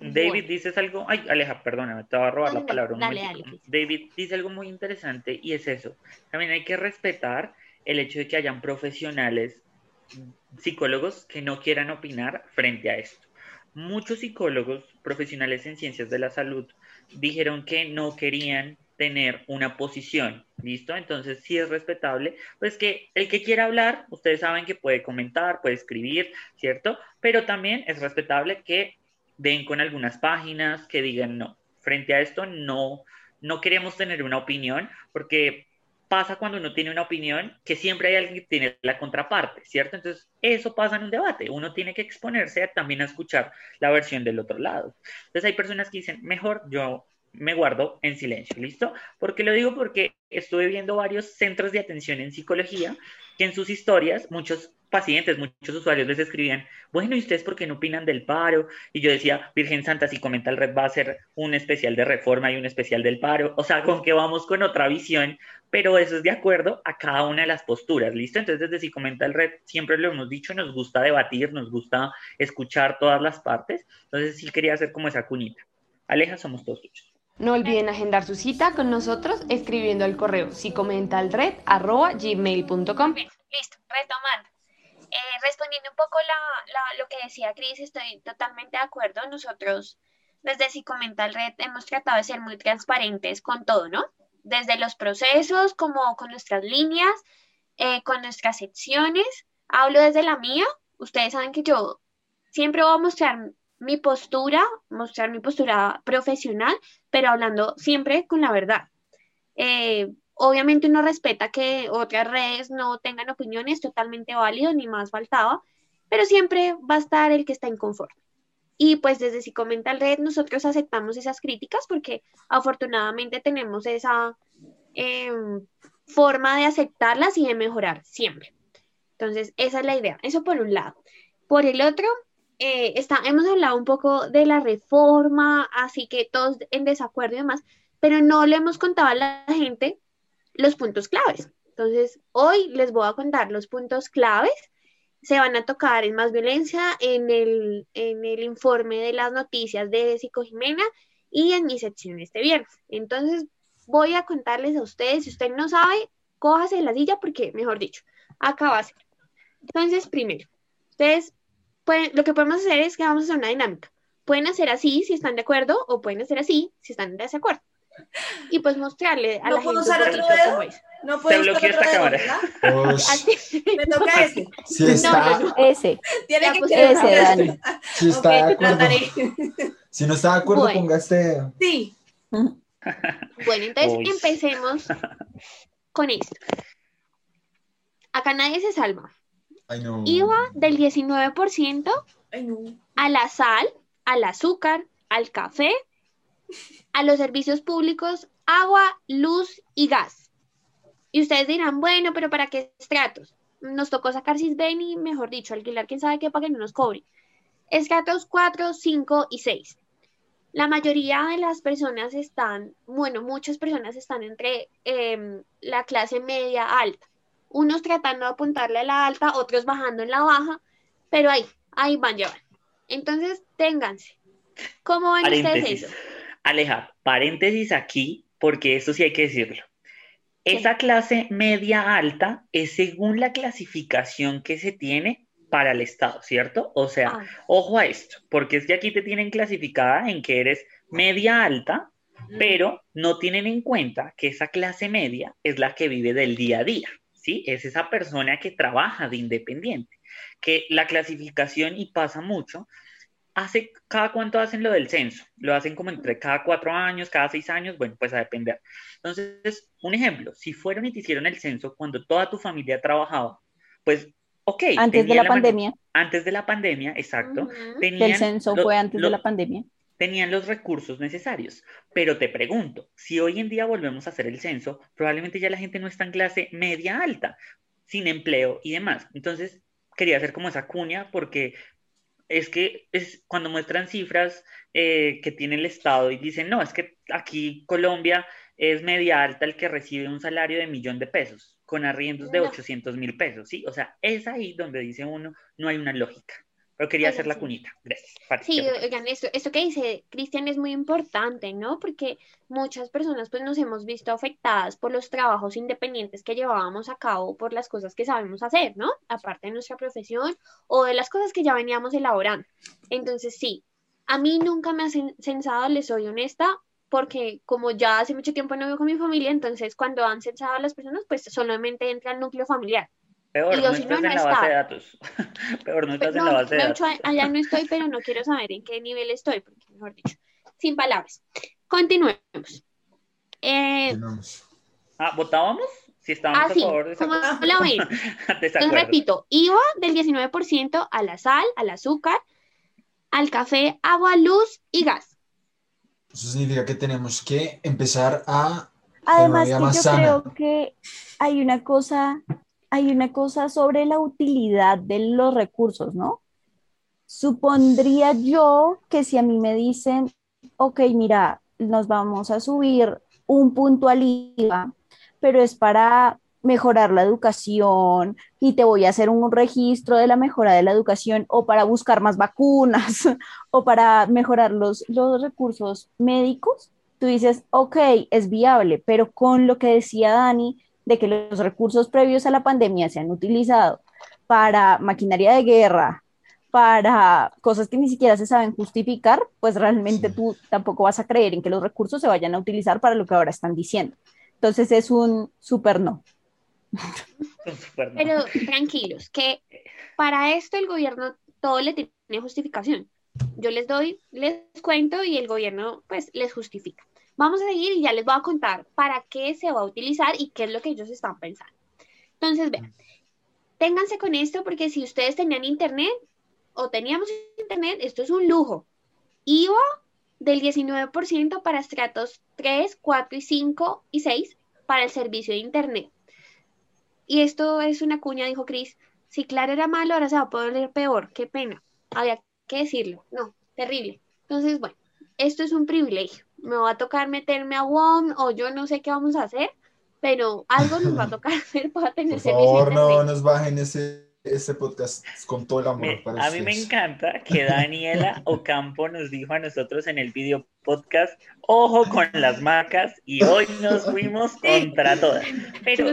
David, dices algo. Ay, Aleja, perdóname, te voy a robar Dale, la palabra. un dale, momentico. dale, Cris. David dice algo muy interesante y es eso. También hay que respetar el hecho de que hayan profesionales psicólogos que no quieran opinar frente a esto. Muchos psicólogos profesionales en ciencias de la salud dijeron que no querían tener una posición, ¿listo? Entonces sí es respetable, pues que el que quiera hablar, ustedes saben que puede comentar, puede escribir, ¿cierto? Pero también es respetable que den con algunas páginas, que digan no, frente a esto no, no queremos tener una opinión, porque pasa cuando uno tiene una opinión que siempre hay alguien que tiene la contraparte, ¿cierto? Entonces, eso pasa en un debate. Uno tiene que exponerse también a escuchar la versión del otro lado. Entonces, hay personas que dicen, mejor yo me guardo en silencio, ¿listo? Porque lo digo porque estuve viendo varios centros de atención en psicología que en sus historias muchos pacientes, muchos usuarios les escribían, bueno, ¿y ustedes por qué no opinan del paro? Y yo decía, Virgen Santa, si comenta el red va a ser un especial de reforma y un especial del paro, o sea, con que vamos con otra visión, pero eso es de acuerdo a cada una de las posturas, ¿listo? Entonces, desde si comenta el red, siempre lo hemos dicho, nos gusta debatir, nos gusta escuchar todas las partes, entonces sí quería hacer como esa cuñita. Aleja, somos todos tuyos. No olviden agendar su cita con nosotros escribiendo al correo psicomentalred.gmail.com. Listo, retomando. Eh, respondiendo un poco la, lo que decía Cris, estoy totalmente de acuerdo. Nosotros desde Psicomental Red hemos tratado de ser muy transparentes con todo, ¿no? Desde los procesos, como con nuestras líneas, eh, con nuestras secciones. Hablo desde la mía. Ustedes saben que yo siempre voy a mostrar mi postura, mostrar mi postura profesional, pero hablando siempre con la verdad. Eh, obviamente uno respeta que otras redes no tengan opiniones, totalmente válido, ni más faltaba, pero siempre va a estar el que está inconforme. Y pues desde Psicomental Red nosotros aceptamos esas críticas porque afortunadamente tenemos esa em, forma de aceptarlas y de mejorar siempre. Entonces, esa es la idea. Eso por un lado. Por el otro, eh, está, hemos hablado un poco de la reforma, así que todos en desacuerdo y demás, pero no le hemos contado a la gente los puntos claves. Entonces, hoy les voy a contar los puntos claves. Se van a tocar en más violencia en el, en el informe de las noticias de Psico Jimena y en mi sección este viernes. Entonces, voy a contarles a ustedes, si usted no sabe, cójase de la silla porque, mejor dicho, acá va. Entonces, primero, ustedes lo que podemos hacer es que vamos a hacer una dinámica. Pueden hacer así si están de acuerdo o pueden hacer así si están en desacuerdo. Y pues mostrarle a ¿No la puedo gente usar otro dedo? No puedo Te usar otro esta dedo, cámara. Ush, Así. Me toca si está, No, no, Ese, Tiene Ya, que pues, ser ese. Dani. si está de acuerdo, trataré. si no está de acuerdo, Bueno. ponga este dedo. Sí. Bueno, entonces Uy. empecemos con esto. Acá nadie se salva. IVA del 19% Ay, no. a la sal, al azúcar, al café, a los servicios públicos, agua, luz y gas. Y ustedes dirán, bueno, pero ¿para qué estratos? Nos tocó sacar Sisbén y, mejor dicho, alquilar quién sabe qué para que no nos cobre. Estratos 4, 5 y 6. La mayoría de las personas están, bueno, muchas personas están entre em, la clase media alta. Unos tratando de apuntarle a la alta, otros bajando en la baja, pero ahí, ahí van, ya van. Entonces, ténganse. ¿Cómo ven ustedes eso? Aleja, paréntesis aquí, porque eso sí hay que decirlo. Esa clase media alta es según la clasificación que se tiene para el Estado, ¿cierto? O sea, Ah, ojo a esto, porque es que aquí te tienen clasificada en que eres media alta, pero no tienen en cuenta que esa clase media es la que vive del día a día, ¿sí? Es esa persona que trabaja de independiente, que la clasificación, y pasa mucho, hace, cada cuánto hacen lo del censo, lo hacen como entre cada cuatro años, cada seis años, bueno, pues a depender. Entonces, un ejemplo, si fueron y te hicieron el censo cuando toda tu familia trabajaba, pues, ok. antes de la pandemia, Antes de la pandemia, exacto. que el censo lo- fue antes lo- de la pandemia. tenían los recursos necesarios. Pero te pregunto, si hoy en día volvemos a hacer el censo, probablemente ya la gente no está en clase media alta, sin empleo y demás. Entonces, quería hacer como esa cuña porque es que es cuando muestran cifras eh, que tiene el Estado y dicen, no, es que aquí Colombia es media alta el que recibe un salario de millón de pesos, con arriendos de No. 800 mil pesos, ¿sí? O sea, es ahí donde dice uno, no hay una lógica. Pero quería hacer la sí. cuñita. Gracias. Pati, Sí, oigan, esto, esto que dice Cristian es muy importante, ¿no? Porque muchas personas pues nos hemos visto afectadas por los trabajos independientes que llevábamos a cabo por las cosas que sabemos hacer, ¿no? Aparte de nuestra profesión o de las cosas que ya veníamos elaborando. Entonces, sí, a mí nunca me ha cen- censado, les soy honesta, porque como ya hace mucho tiempo no vivo con mi familia, entonces cuando han censado a las personas, pues solamente entra el núcleo familiar. Peor, Y yo, no si estás no, en no la base de datos. Peor, no estás Pues en la base de hecho, datos. allá no estoy, pero no quiero saber en qué nivel estoy, porque mejor dicho, sin palabras. Continuemos. Eh, Continuamos. Ah, ¿votábamos? Si estábamos ah, sí, a favor de ¿cómo desacuerdo. la ven? Entonces repito, IVA del 19% a la sal, al azúcar, al café, agua, luz y gas. Eso significa que tenemos que empezar a Además que yo sana. creo que hay una cosa, hay una cosa sobre la utilidad de los recursos, ¿no? Supondría yo que si a mí me dicen, ok, mira, nos vamos a subir un punto al IVA, pero es para mejorar la educación y te voy a hacer un registro de la mejora de la educación o para buscar más vacunas o para mejorar los, los recursos médicos, tú dices, ok, es viable, pero con lo que decía Dani, de que los recursos previos a la pandemia se han utilizado para maquinaria de guerra, para cosas que ni siquiera se saben justificar, pues realmente Sí. tú tampoco vas a creer en que los recursos se vayan a utilizar para lo que ahora están diciendo. Entonces es un no. Son súper no. Pero tranquilos, que para esto el gobierno todo le tiene justificación. Yo les doy, les cuento y el gobierno pues les justifica. Vamos a seguir y ya les voy a contar para qué se va a utilizar y qué es lo que ellos están pensando. Entonces, vean, ténganse con esto porque si ustedes tenían internet o teníamos internet, esto es un lujo. IVA del 19% para estratos 3, 4 y 5 y 6 para el servicio de internet. Y esto es una cuña, dijo Chris. Si Claro era malo, ahora se va a poner peor. Qué pena. Había que decirlo. No, terrible. Entonces, bueno, esto es un privilegio. Me va a tocar meterme a WOM o yo no sé qué vamos a hacer, pero algo nos va a tocar hacer para tener Por favor, no nos bajen ese, ese podcast con todo el amor Me- para a mí me ustedes. encanta que Daniela Ocampo nos dijo a nosotros en el video podcast, ojo con las marcas y hoy nos fuimos contra todas. Pero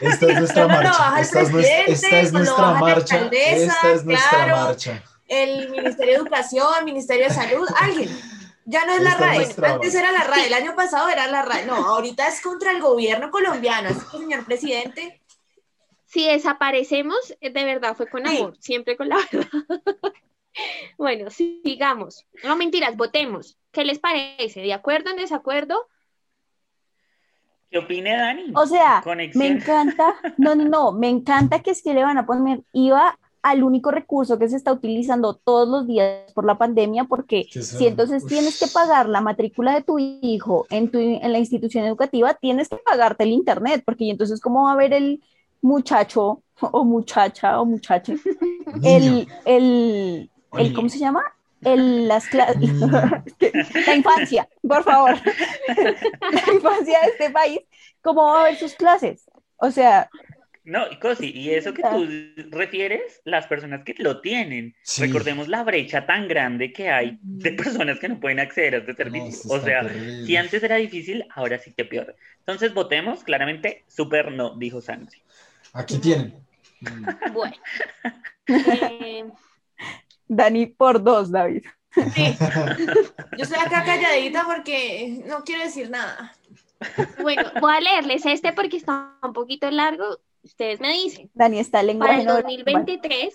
Esta es nuestra marcha. baja el Esta es, esta es nuestra marcha. Esta es nuestra claro. marcha. El Ministerio de Educación, el Ministerio de Salud, alguien. Ya no es la RAE, antes era la RAE, el año pasado era la RAE, no, ahorita es contra el gobierno colombiano, así que señor presidente, Si desaparecemos, eh, de verdad fue con Sí. amor, siempre con la verdad. Bueno, sigamos. No mentiras, votemos. ¿Qué les parece? ¿De acuerdo en desacuerdo? ¿qué opine Dani? O sea, me encanta, no, no, no, me encanta que es que le van a poner IVA al único recurso que se está utilizando todos los días por la pandemia, porque si entonces tienes que pagar la matrícula de tu hijo en, tu, en la institución educativa, tienes que pagarte el internet, porque y entonces cómo va a ver el muchacho o muchacha o muchache, el, el, el. ¿cómo se llama? El, las clases, Niño. la infancia, por favor, la infancia de este país, ¿cómo va a ver sus clases? O sea, No, y Cosi, y eso que tú refieres, las personas que lo tienen. Sí. Recordemos la brecha tan grande que hay de personas que no pueden acceder a este No, servicio. o sea, terrible. si antes era difícil, ahora sí que peor. Entonces votemos, claramente, súper no, dijo Santi. Aquí tienen. Bueno. Eh, Dani por dos, David. sí, yo estoy acá calladita porque no quiero decir nada. bueno, voy a leerles este porque está un poquito largo. Ustedes me dicen. Dani está Para lenguaje el no 2023,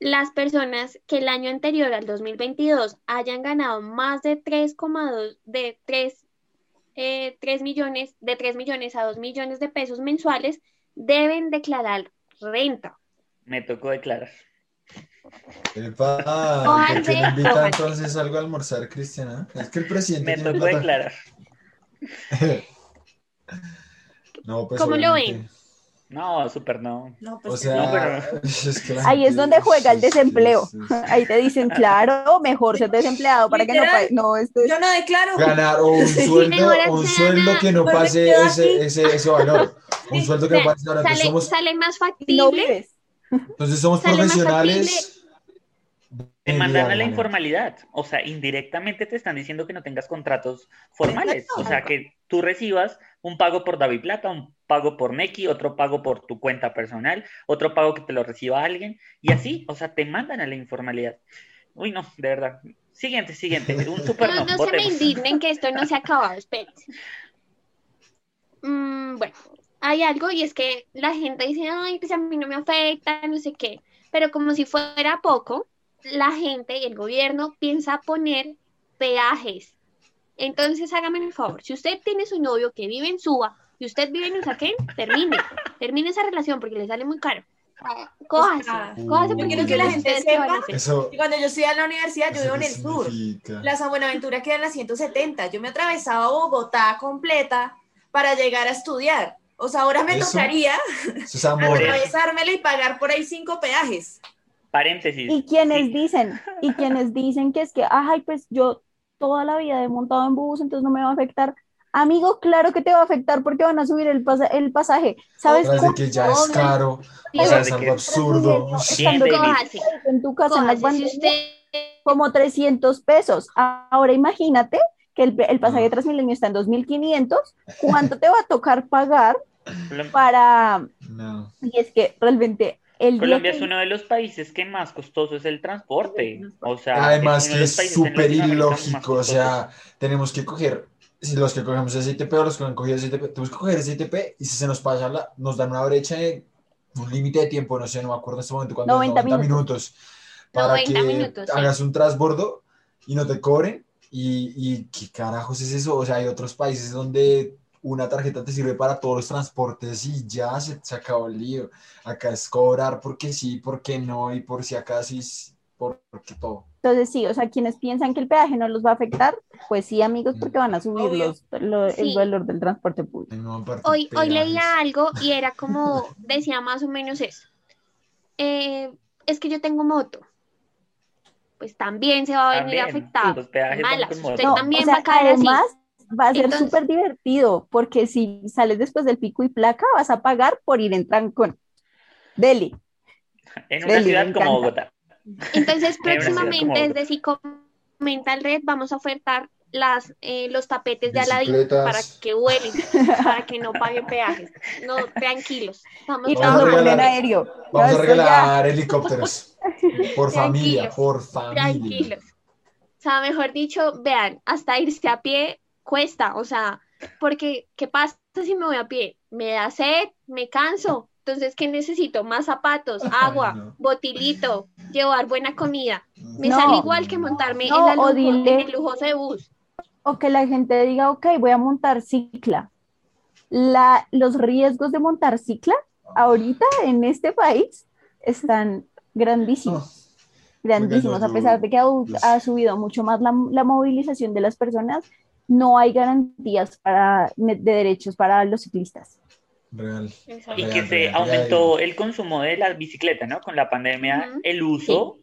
las personas que el año anterior al 2022 hayan ganado más de 3,2 de 3, eh, 3 millones, de 3 millones a 2 millones de pesos mensuales, deben declarar renta. Me tocó declarar. Epa, ¿por qué no invita ojalá. entonces algo a almorzar, Cristiana? Es que el presidente Me tocó declarar. No, pues ¿Cómo lo obviamente. No, súper no. No, pues O sea, No, pero- es que Ahí es donde juega el sí, sí, desempleo. sí, sí. Ahí te dicen, claro, mejor ser desempleado para que no pague. No, esto es- yo no declaro. Ganar o un sueldo, un sueldo que no pase ese, ese, ese valor. Un Sí. sueldo que no pase. Entonces Sale, somos, sale más no factible. entonces somos profesionales. Te mandan a la informalidad. O sea, indirectamente te están diciendo que no tengas contratos formales. O sea, que tú recibas un pago por David Plata, un pago por Neki, otro pago por tu cuenta personal, otro pago que te lo reciba alguien. Y así, o sea, te mandan a la informalidad. Uy, no, de verdad. Siguiente, siguiente. Un super No, no. no se me indignen que esto no se ha acabado, espérense. Mm, bueno, hay algo y es que la gente dice, ay, pues a mí no me afecta, no sé qué. Pero como si fuera poco, la gente y el gobierno piensa poner peajes. Entonces hágame el favor, si usted tiene su novio que vive en Suba y usted vive en Usaquén, termine, termine esa relación porque le sale muy caro. Cójase, Ah, cójase yo porque quiero que la gente sepa hacer. Eso, Y cuando yo estudiaba en la universidad, yo ¿eso vivo en el sur. La San Buenaventura queda en la 170. Yo me atravesaba Bogotá completa para llegar a estudiar. O sea, ahora me Eso, tocaría Eso es amor. atravesármela y pagar por ahí cinco peajes. Paréntesis. Y quienes Sí. dicen, y quienes dicen que es que, ay, pues yo toda la vida he montado en bus, entonces no me va a afectar. Amigo, claro que te va a afectar porque van a subir el, pasa- el pasaje. ¿Sabes Tras de cuánto que ya es caro. O sea, es algo absurdo. estando en tu casa en la cójase. Si pandemia? usted como 300 pesos. Ahora imagínate que el, el pasaje de Transmilenio está en 2.500, ¿cuánto te va a tocar pagar para...? No. Y es que realmente el Colombia que- es uno de los países que más costoso es el transporte. O sea, Además es que es súper ilógico, o sea, tenemos que coger, si los que cogemos SITP o los que han cogido SITP, tenemos que coger SITP y si se nos pasa, la, nos dan una brecha de un límite de tiempo, no sé, no me acuerdo en este momento cuánto, 90 90 minutos. minutos, para 90 que minutos, sí. hagas un transbordo y no te cobren. Y, y qué carajos es eso, o sea, hay otros países donde una tarjeta te sirve para todos los transportes y ya se, se acabó el lío. Acá es cobrar porque sí, porque no, y por si acaso, y por, porque todo. Entonces sí, o sea, quienes piensan que el peaje no los va a afectar, pues sí, amigos, porque van a subir los, lo- el valor del transporte público. Hoy, hoy leía algo y era como, decía más o menos eso. Eh, es que yo tengo moto. Pues también se va a venir También, afectado. los Malas. Usted No, también o sea, va a caer así. además va a ser súper divertido, porque si sales después del pico y placa, vas a pagar por ir en trancón. Deli. En una Deli, ciudad como encanta. Bogotá. Entonces, próximamente desde Psicomental Red vamos a ofertar las, eh, los tapetes de Aladín para que vuelen, para que no paguen peajes. No, tranquilos. Estamos Y trabajando. en aéreo. Vamos a ya- regalar helicópteros. Por familia, por familia. Tranquilos. O sea, mejor dicho, vean, hasta irse a pie cuesta, o sea, porque ¿qué pasa si me voy a pie? Me da sed, me canso. Entonces, ¿qué necesito? Más zapatos, agua, no. botilito, llevar buena comida. Me No. sale igual que montarme No, en, la lujo- dile- en el lujoso de bus. O que la gente diga, ok, voy a montar cicla. La, los riesgos de montar cicla ahorita en este país están grandísimos. grandísimos, Oiga, yo- a pesar de que ha, yo- ha subido mucho más la, la movilización de las personas, no hay garantías para, de derechos para los ciclistas. Real. Y Real, que se real, aumentó el consumo de la bicicleta, ¿no? Con la pandemia, Ujú. el uso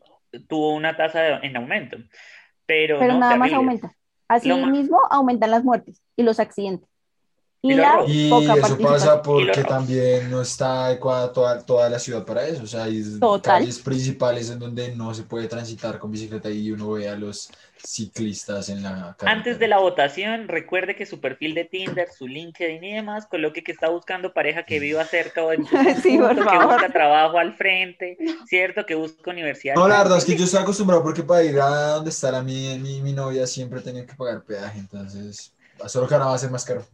tuvo una tasa de- en aumento. Pero, Pero no, nada más aumenta. Así Lo mismo aumentan las muertes y los accidentes. Y, la. Y poca eso pasa porque también no está adecuada toda, toda la ciudad para eso. O sea, hay Total. calles principales en donde no se puede transitar con bicicleta y uno ve a los ciclistas en la carretera. Antes de la votación, recuerde que su perfil de Tinder, su LinkedIn y demás, coloque que está buscando pareja que viva cerca o en su Sí, por conjunto, que busca trabajo al frente, ¿cierto? Que busca universidad. No, la verdad es que yo estoy acostumbrado porque para ir a donde está la, mi, mi, mi novia siempre tenía que pagar peaje, entonces solo que ahora va a ser más caro.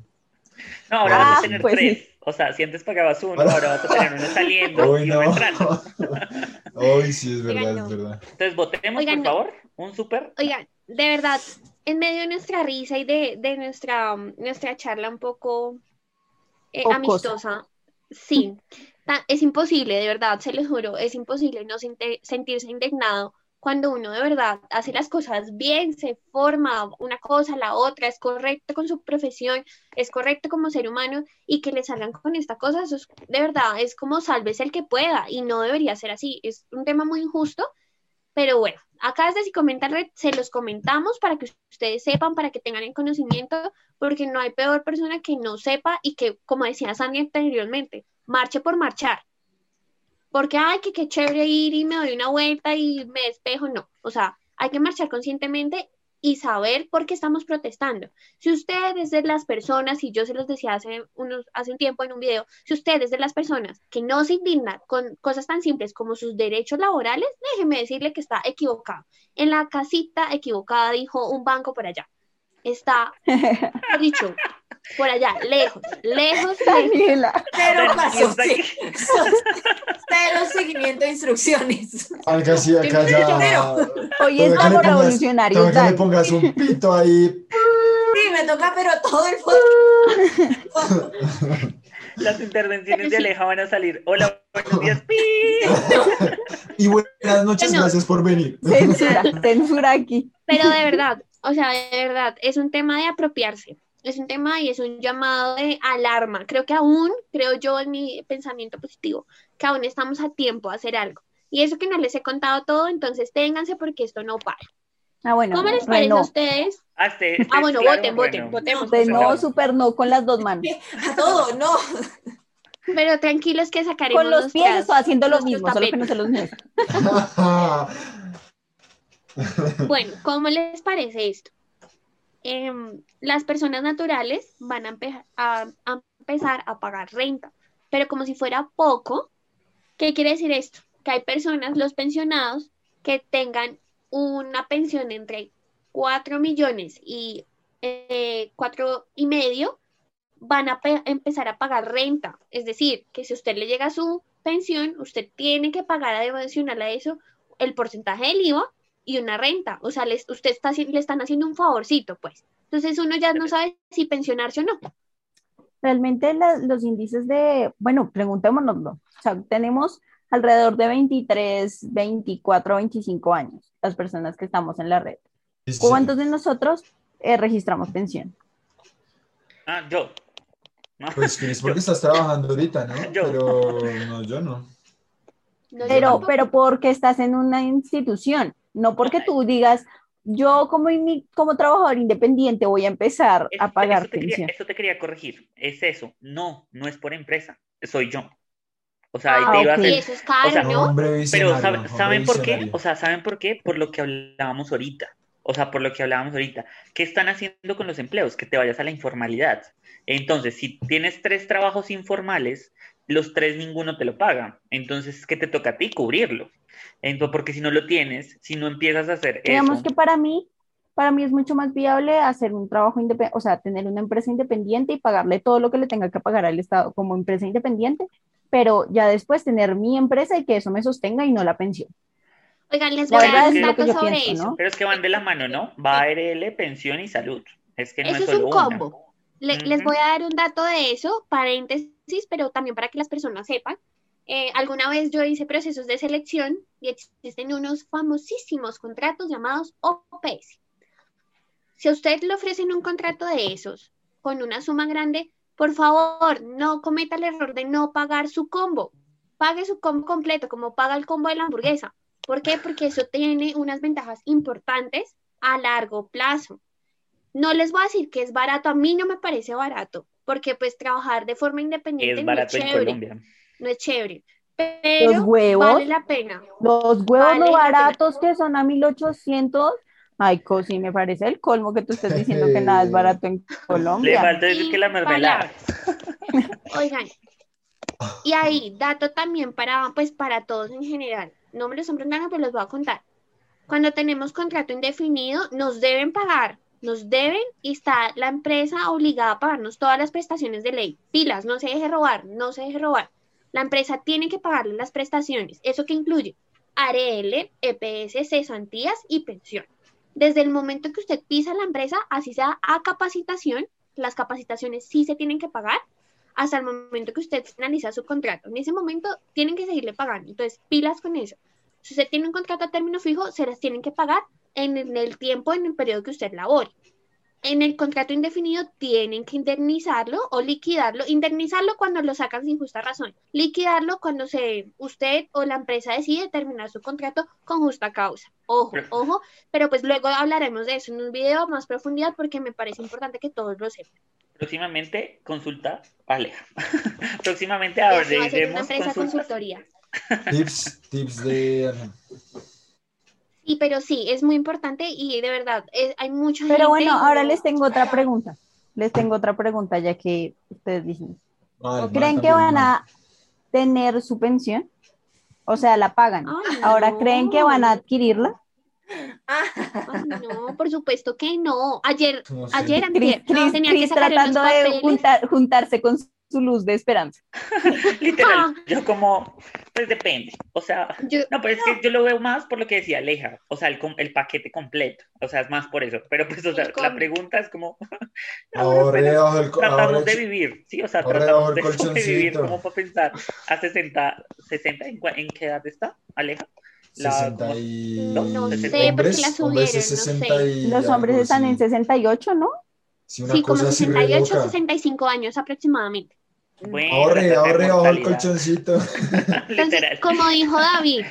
No, ahora Ah, vas a tener pues tres. sí. O sea, si antes pagabas uno, Ahora- ahora vas a tener uno saliendo Hoy y no. uno entrando. Hoy sí, es verdad, Oigan, es no. verdad. Entonces, votemos, Oigan, por no. favor. Un súper. Oigan, de verdad, en medio de nuestra risa y de, de nuestra, um, nuestra charla un poco eh, amistosa, sí, es imposible, de verdad, se los juro, es imposible no sentirse indignado cuando uno de verdad hace las cosas bien, se forma una cosa, la otra, es correcto con su profesión, es correcto como ser humano y que le salgan con esta cosa, eso es, de verdad, es como sálvese el que pueda y no debería ser así, es un tema muy injusto. Pero bueno, acá desde Si Comenta Red se los comentamos para que ustedes sepan, para que tengan el conocimiento, porque no hay peor persona que no sepa y que, como decía Sandy anteriormente, marche por marchar. Porque, ay, que qué chévere ir y me doy una vuelta y me despejo, no. O sea, hay que marchar conscientemente y saber por qué estamos protestando. Si ustedes de las personas, y yo se los decía hace, unos, hace un tiempo en un video, si ustedes de las personas que no se indignan con cosas tan simples como sus derechos laborales, déjeme decirle que está equivocado. En la casita equivocada dijo un banco por allá. Está, dicho, por allá, lejos, lejos. Daniela, Cero hasta sí. Cero seguimiento de instrucciones. Acá sí, acá ya. hoy que le estamos pongas- que le pongas un pito ahí. Sí, me toca, pero todo el podcast. Las intervenciones de Aleja van a salir. Hola, buenos días. Y buenas noches, Bueno. gracias por venir. Censura, censura aquí. Pero de verdad, o sea, de verdad, es un tema de apropiarse. Es un tema y es un llamado de alarma. Creo que aún, creo yo en mi pensamiento positivo, que aún estamos a tiempo de hacer algo. Y eso que no les he contado todo, entonces ténganse porque esto no para. Ah, bueno, ¿Cómo les parece a ustedes? Ah, este- este Ah, bueno, claro, voten, bueno. voten, votemos. De Claro. no, super no con las dos manos. A todo, no. Pero tranquilos que sacaremos Con los pies estoy haciendo lo mismo, solo que no se los muestro. Bueno, ¿cómo les parece esto? Em, las personas naturales van a, a- empezar a pagar renta, pero como si fuera poco, ¿qué quiere decir esto? Que hay personas, los pensionados, que tengan una pensión entre 4 millones y eh, 4 y medio, van a pe- empezar a pagar renta. Es decir, que si usted le llega su pensión, usted tiene que pagar adicional a eso el porcentaje del IVA y una renta. O sea, les- usted está, le están haciendo un favorcito, pues. Entonces uno ya no sabe si pensionarse o no. Realmente la- los índices de, bueno, preguntémonoslo. O sea, tenemos alrededor de 23, 24, 25 años, las personas que estamos en la red. ¿Cuántos de nosotros eh, registramos pensión? Ah, yo. No. Pues Cris, porque estás trabajando ahorita, ¿no? Yo. Pero no, yo no. Pero, pero porque estás en una institución, no porque tú digas, yo como, como trabajador independiente voy a empezar Eso a pagar eso te quería- pensión. eso te quería corregir. Es eso. No, no es por empresa. Soy yo. O sea, ahí Ah, te iba a hacer. eso es caro, o sea, ¿no? Pero ¿saben, ¿saben por qué? O sea, ¿saben por qué? Por lo que hablábamos ahorita. O sea, por lo que hablábamos ahorita. ¿Qué están haciendo con los empleos? Que te vayas a la informalidad. Entonces, si tienes tres trabajos informales, los tres ninguno te lo paga. Entonces, ¿qué te toca a ti? Cubrirlo. Entonces, porque si no lo tienes, si no empiezas a hacer Digamos eso, que para mí, para mí es mucho más viable hacer un trabajo independiente, o sea, tener una empresa independiente y pagarle todo lo que le tenga que pagar al Estado como empresa independiente, pero ya después tener mi empresa y que eso me sostenga y no la pensión. Oigan, les voy a dar es un dato sobre pienso, eso. ¿no? pero es que van de la mano, ¿no? Va ARL, pensión y salud. Es que no Eso es es solo un una. combo. Le- Les Ujú. voy a dar un dato de eso, paréntesis, pero también para que las personas sepan. Eh, alguna vez yo hice procesos de selección y existen unos famosísimos contratos llamados OPS. Si a usted le ofrecen un contrato de esos con una suma grande, por favor, no cometa el error de no pagar su combo. Pague su combo completo, como paga el combo de la hamburguesa. ¿Por qué? Porque eso tiene unas ventajas importantes a largo plazo. No les voy a decir que es barato, a mí no me parece barato, porque pues trabajar de forma independiente Es no es barato en Colombia. No es chévere, pero Los huevos, vale la pena. los huevos Vale pena. baratos que son a 1800. Ay, Cosi, me parece el colmo que tú estés diciendo que nada es barato en Le Colombia. falta decir que la mermelada. Oigan, y ahí, dato también para, pues, para todos en general. No me lo están preguntando, pero los voy a contar. Cuando tenemos contrato indefinido, nos deben pagar, nos deben y está la empresa obligada a pagarnos todas las prestaciones de ley. Pilas, no se deje robar, no se deje robar. La empresa tiene que pagarle las prestaciones. ¿Eso que incluye? ARL, EPS, cesantías y pensión. Desde el momento que usted pisa la empresa, así sea a capacitación, las capacitaciones sí se tienen que pagar hasta el momento que usted finaliza su contrato. En ese momento tienen que seguirle pagando. Entonces, pilas con eso. Si usted tiene un contrato a término fijo, se las tienen que pagar en el, tiempo, en el periodo que usted labore. En el contrato indefinido tienen que indemnizarlo o liquidarlo. Indemnizarlo cuando lo sacan sin justa razón. Liquidarlo cuando se, usted o la empresa decide terminar su contrato con justa causa. Ojo, ojo. Pero pues luego hablaremos de eso en un video más profundidad porque me parece importante que todos lo sepan. Próximamente, consulta Aleja. Próximamente Ya se va a hacer una abriremos empresa consultoría. Tips, tips de... Sí, pero sí, es muy importante y de verdad, es- hay mucha Pero gente bueno, ahora no- les tengo otra pregunta. Les tengo otra pregunta, ya que ustedes dicen. Mal, mal ¿Creen que van mal. a tener su pensión? O sea, la pagan. Ay, Ahora, no. ¿creen que van a adquirirla? Ay, no, por supuesto que no. Ayer, No sé. ayer Cris, antier, Cris- tenía Cris que sacar unos tratando de juntar- juntarse con su luz de esperanza. Literal, yo como, pues depende. O sea, Yo- no, pero es que yo lo veo más por lo que decía Aleja, o sea, el, el paquete completo, o sea, es más por eso. Pero pues, o sea, El la pregunta es como, no, Ahorre bueno, debajo del co- tratamos ahorre de vivir, sí, o sea, tratamos de sobrevivir como para pensar a 60, 60 ¿en, en qué edad está, Aleja? La- 60 y... No, no sé, porque hombres, la hombres subieron, es no 60 sé. y Los hombres algo, están sí. en 68, ¿no? Sí, una Sí, como cosa así re 68, loca. 65 años aproximadamente. Bueno, Ahorre, ahorre bajo el colchoncito. Entonces, Literal. como dijo David,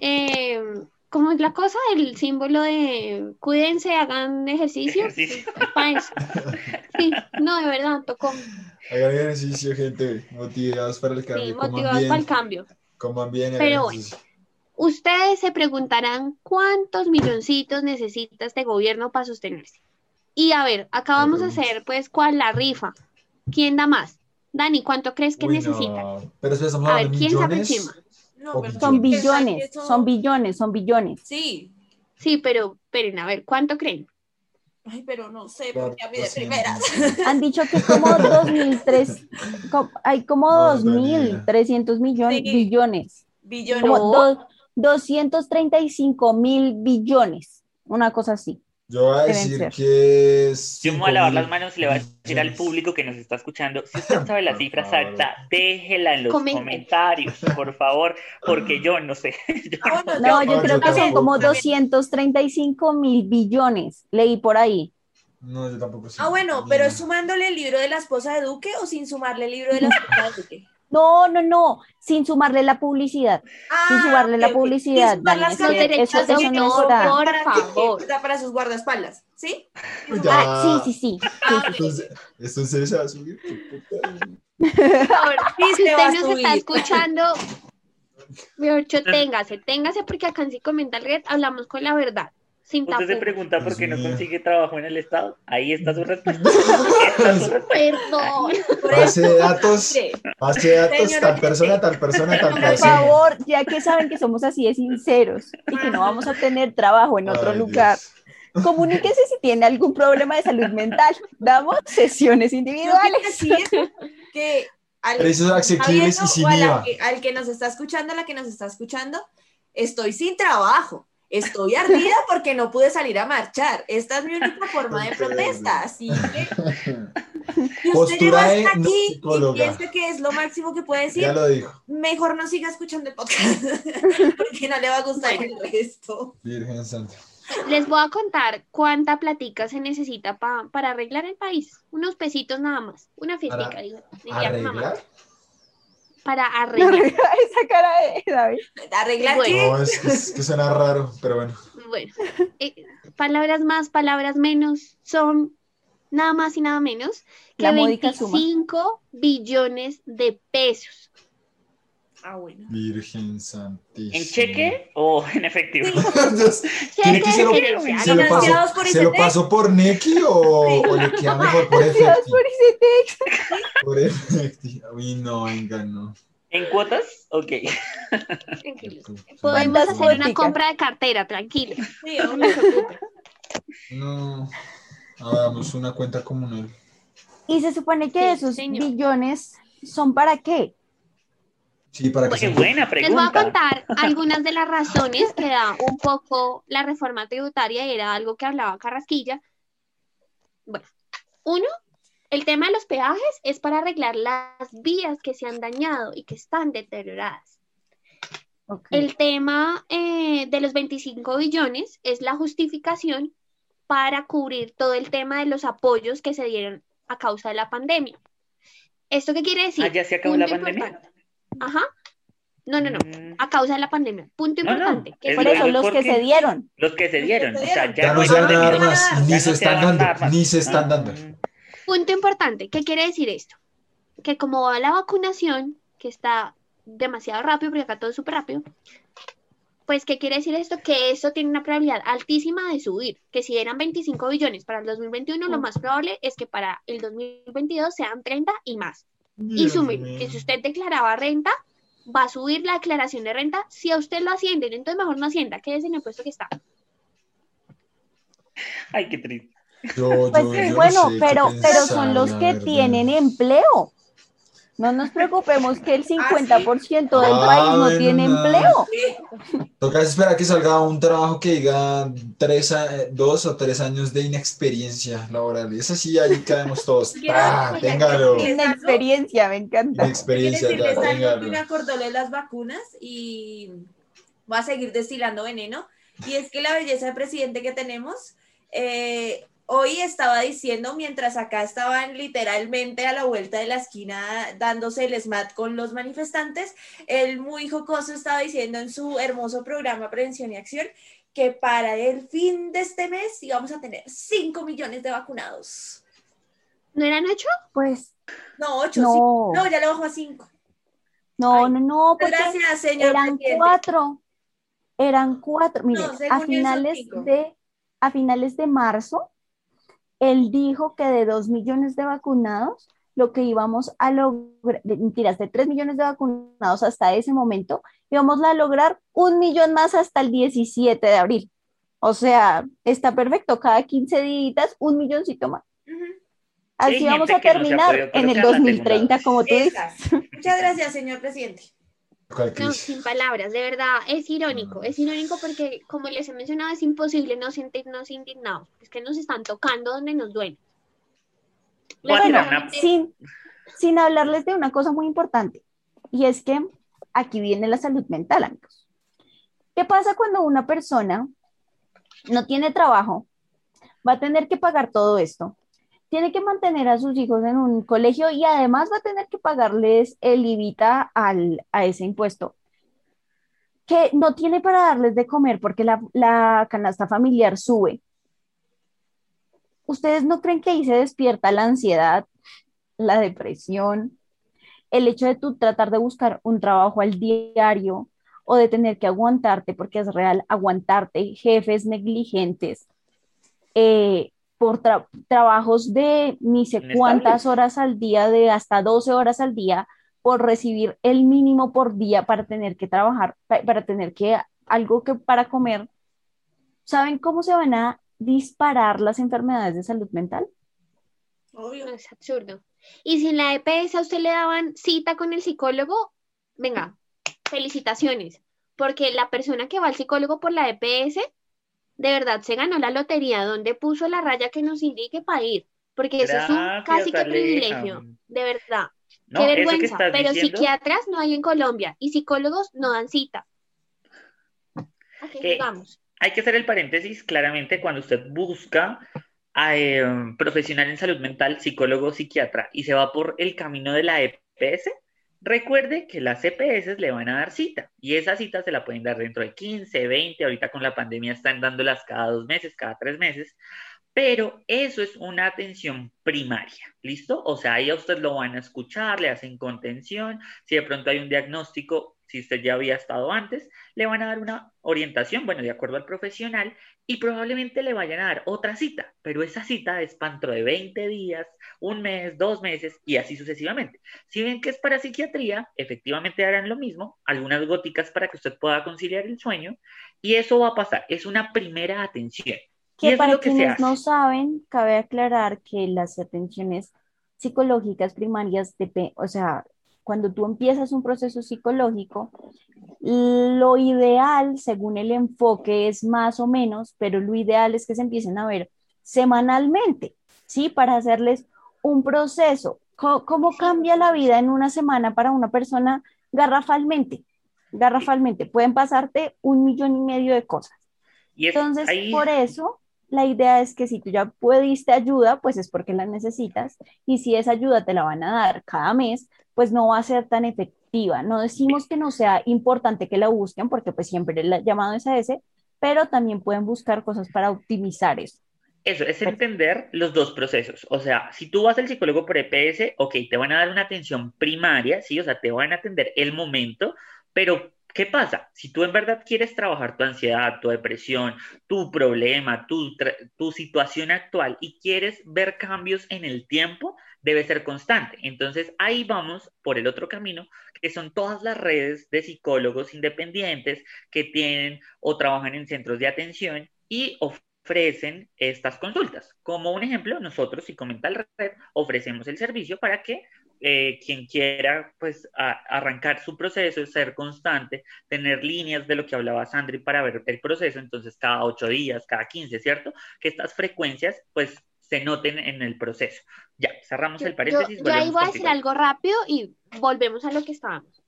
eh, ¿cómo es la cosa? El símbolo de cuídense, hagan ejercicio. Ejercicio. Sí, no, de verdad, tocó. Hagan ejercicio, gente. Motivados para el cambio. Sí, motivados bien, para el cambio. Coman bien Pero bueno. ejercicio. Ustedes se preguntarán cuántos milloncitos necesita este gobierno para sostenerse. Y a ver, acá vamos a hacer pues cuál la rifa. ¿Quién da más? Dani, ¿cuánto crees que Uy, necesita? no. Pero A ver, ¿quién se aproxima? No, pero Son ¿qué tal que billones, eso- son billones, son billones. Sí. Sí, pero esperen, a ver, ¿cuánto creen? Ay, pero no sé, Claro, porque a mí de primeras. Han dicho que como 2003, co- hay como No, no tenía. 2.300 millones, Sí. billones, Billones. como No. do- 235 mil billones, una cosa así. Yo voy a decir que es. Yo me voy a lavar 5.000 las manos y le voy a decir al público que nos está escuchando, si usted sabe la cifra exacta, déjela en los Comente. comentarios, por favor, porque yo no sé. Yo Ah, No, yo- creo yo que son como 235 mil billones, leí por ahí. No, yo tampoco sé. Ah, bueno, pero ¿es sumándole el libro de la esposa de Duque o sin sumarle el libro de la esposa de Duque? No, no, no, sin sumarle la publicidad. Sin Ah, sumarle la publicidad, Sin sumar Dani, eso- de eso no está. por favor. sea, para sus guardaespaldas, ¿sí? Ya. Ah, sí, sí, sí. Ah, Esto, en- esto se va a subir. Sí, si usted nos está escuchando, mejor dicho, téngase, téngase porque acá en Sí Comenta el Red hablamos con la verdad, sin Usted se pregunta por qué no consigue trabajo en el Estado. Ahí está su respuesta. Ahí está su respuesta. Perdón. Por Base de datos, base de datos, tal persona, tal persona, tal Por Por persona. favor, ya que saben que somos así de sinceros y que no vamos a tener trabajo en otro Ay, lugar, Dios. comuníquese si tiene algún problema de salud mental. Damos sesiones individuales. decir que al, Precios asequibles sabiendo y sin o a la IVA. que- al que nos está escuchando, a la que nos está escuchando, estoy sin trabajo. Estoy ardida porque no pude salir a marchar. Esta es mi única forma de protesta. Así que si usted de hasta no aquí y piensa que es lo máximo que puede decir, Ya lo dijo. mejor no siga escuchando el podcast porque no le va a gustar el resto. Virgen Santa. Les voy a contar cuánta platica se necesita pa- para arreglar el país. Unos pesitos nada más. Una fiestica, digo, mi mamá. ¿Arreglar? Para arreglar. Esa cara de David. Arreglar Bueno. No, es que, es que suena raro, pero bueno. Bueno, eh, palabras más, palabras menos, son nada más y nada menos que La módica suma. 25 billones de pesos. Ah, bueno. Virgen Santísima. ¿En cheque o en efectivo? Entonces, ¿Quiere que se lo, se lo por se lo paso por Neki o, o le queda mejor por efectivo? por efectivo. Uy, no, venga, no. ¿En cuotas? Ok. Tranquilos. Podemos ¿Cuántas hacer una compra de cartera, tranquilos. Sí, No se preocupen. No. Hagamos una cuenta comunal. Y se supone que Sí, esos señor. billones son para qué? Sí, para que Qué se buena Les voy a pregunta. contar algunas de las razones que da un poco la reforma tributaria, y era algo que hablaba Carrasquilla. Bueno, uno, el tema de los peajes es para arreglar las vías que se han dañado y que están deterioradas. Ok. El tema eh, de los 25 billones es la justificación para cubrir todo el tema de los apoyos que se dieron a causa de la pandemia. ¿Esto qué quiere decir? Ah, ¿ya se acabó la pandemia? importante. Ajá. No, no, no. Mm, A causa de la pandemia. Punto No, no, importante. que es Por eso es los que se dieron. Los que se dieron. O sea, ya, Ya no se van a pandemia. dar más, Ya ni se están dando, ni se Ah, dando. mm. Punto importante. ¿Qué quiere decir esto? Que como va la vacunación, que está demasiado rápido, porque acá todo es súper rápido, pues ¿qué quiere decir esto? Que esto tiene una probabilidad altísima de subir. Que si eran 25 billones para el 2021, lo más probable es que para el 2022 sean 30 y más. Y sumen mío. que si usted declaraba renta, va a subir la declaración de renta. Si a usted lo ascienden, entonces mejor no ascienda, quédese en el puesto que está. Ay, qué triste. Yo, Pues yo- no bueno, sé pero, pero son los que verdad. tienen empleo. No nos preocupemos que el 50% del Ah, país no tiene nada. empleo. Toca esperar que salga un trabajo que diga tres, a- dos o tres años de inexperiencia laboral. Es así, ahí caemos todos. ¡Ah, téngalo! que- Una experiencia, me encanta. Inexperiencia, ya, decirles algo que me téngalo. acordó de las vacunas y voy a seguir destilando veneno. Y es que la belleza de presidente que tenemos, eh, hoy estaba diciendo, mientras acá estaban literalmente a la vuelta de la esquina dándose el SMAT con los manifestantes, el muy jocoso estaba diciendo en su hermoso programa Prevención y Acción que para el fin de este mes íbamos a tener 5 millones de vacunados. ¿No eran ocho? Pues No, 8, no, no, ya le bajo a 5. no, Ay, no, no, porque Gracias, señor eran presidente. cuatro. Eran cuatro. Mire, No, a finales de, a finales de marzo él dijo que de 2 millones de vacunados, lo que íbamos a lograr, de- mentiras, de 3 millones de vacunados hasta ese momento, íbamos a lograr un millón más hasta el 17 de abril. O sea, está perfecto, cada 15 días, un milloncito más. Así hay vamos a no terminar en el colocar la segunda 2030, dosis. como tú dices. Muchas gracias, señor presidente. ¿Cuál, No, sin palabras, de verdad, es irónico, es irónico porque, como les he mencionado, es imposible no sentirnos indignados, es que nos están tocando donde nos duele. Una- sin, sin hablarles de una cosa muy importante, y es que aquí viene la salud mental, amigos. ¿Qué pasa cuando una persona no tiene trabajo, va a tener que pagar todo esto, tiene que mantener a sus hijos en un colegio y además va a tener que pagarles el IVITA al, a ese impuesto? que no tiene para darles de comer porque la, la canasta familiar sube. ¿Ustedes no creen que ahí se despierta la ansiedad, la depresión, el hecho de tú tratar de buscar un trabajo al diario o de tener que aguantarte, porque es real, aguantarte, jefes negligentes, eh, por tra- trabajos de ni sé cuántas horas al día, de hasta 12 horas al día, por recibir el mínimo por día para tener que trabajar, pa- para tener que algo que para comer. ¿Saben cómo se van a disparar las enfermedades de salud mental? Obvio. Es absurdo. Y si en la EPS a usted le daban cita con el psicólogo, venga, felicitaciones, porque la persona que va al psicólogo por la EPS, de verdad se ganó la lotería, donde puso la raya que nos indique para ir, porque eso es un casi que Aleja. privilegio, de verdad. No, Qué vergüenza, pero diciendo, psiquiatras no hay en Colombia y psicólogos no dan cita. ¿A qué ¿Qué? jugamos? hay que hacer el paréntesis claramente cuando usted busca a eh, profesional en salud mental, psicólogo, psiquiatra, y se va por el camino de la EPS, recuerde que las EPS le van a dar cita, y esa cita se la pueden dar dentro de 15, 20, ahorita con la pandemia están dándolas cada dos meses, cada tres meses, pero eso es una atención primaria, ¿listo? O sea, ahí a usted lo van a escuchar, le hacen contención, si de pronto hay un diagnóstico, si usted ya había estado antes, le van a dar una orientación, bueno, de acuerdo al profesional, y probablemente le vayan a dar otra cita, pero esa cita es para dentro de 20 días, un mes, dos meses y así sucesivamente. Si ven que es para psiquiatría, efectivamente harán lo mismo, algunas góticas para que usted pueda conciliar el sueño, y eso va a pasar, es una primera atención. Que para lo que quienes no saben, cabe aclarar que las atenciones psicológicas primarias, depe- o sea, cuando tú empiezas un proceso psicológico, lo ideal, según el enfoque, es más o menos, pero lo ideal es que se empiecen a ver semanalmente, ¿sí? Para hacerles un proceso. ¿Cómo, cambia la vida en una semana para una persona garrafalmente? Garrafalmente. Pueden pasarte un millón y medio de cosas. Y es Entonces, ahí- por eso, la idea es que si tú ya pudiste ayuda, pues es porque la necesitas. Y si esa ayuda te la van a dar cada mes, pues no va a ser tan efectiva. No decimos que no sea importante que la busquen, porque pues siempre el llamado es a ese, pero también pueden buscar cosas para optimizar eso. Eso, es entender los dos procesos. O sea, si tú vas al psicólogo por EPS, ok, te van a dar una atención primaria, sí, o sea, te van a atender el momento, pero ¿qué pasa? Si tú en verdad quieres trabajar tu ansiedad, tu depresión, tu problema, tu, tu situación actual y quieres ver cambios en el tiempo, debe ser constante. Entonces, ahí vamos por el otro camino, que son todas las redes de psicólogos independientes que tienen o trabajan en centros de atención y ofrecen estas consultas. Como un ejemplo, nosotros, Psicomental Red, ofrecemos el servicio para que eh, quien quiera pues a- arrancar su proceso, ser constante, tener líneas de lo que hablaba Sandri para ver el proceso, entonces cada ocho días, cada 15, ¿cierto? Que estas frecuencias pues se noten en el proceso. Ya, cerramos el Yo, paréntesis. yo ahí volvemos voy a decir algo rápido y volvemos a lo que estábamos.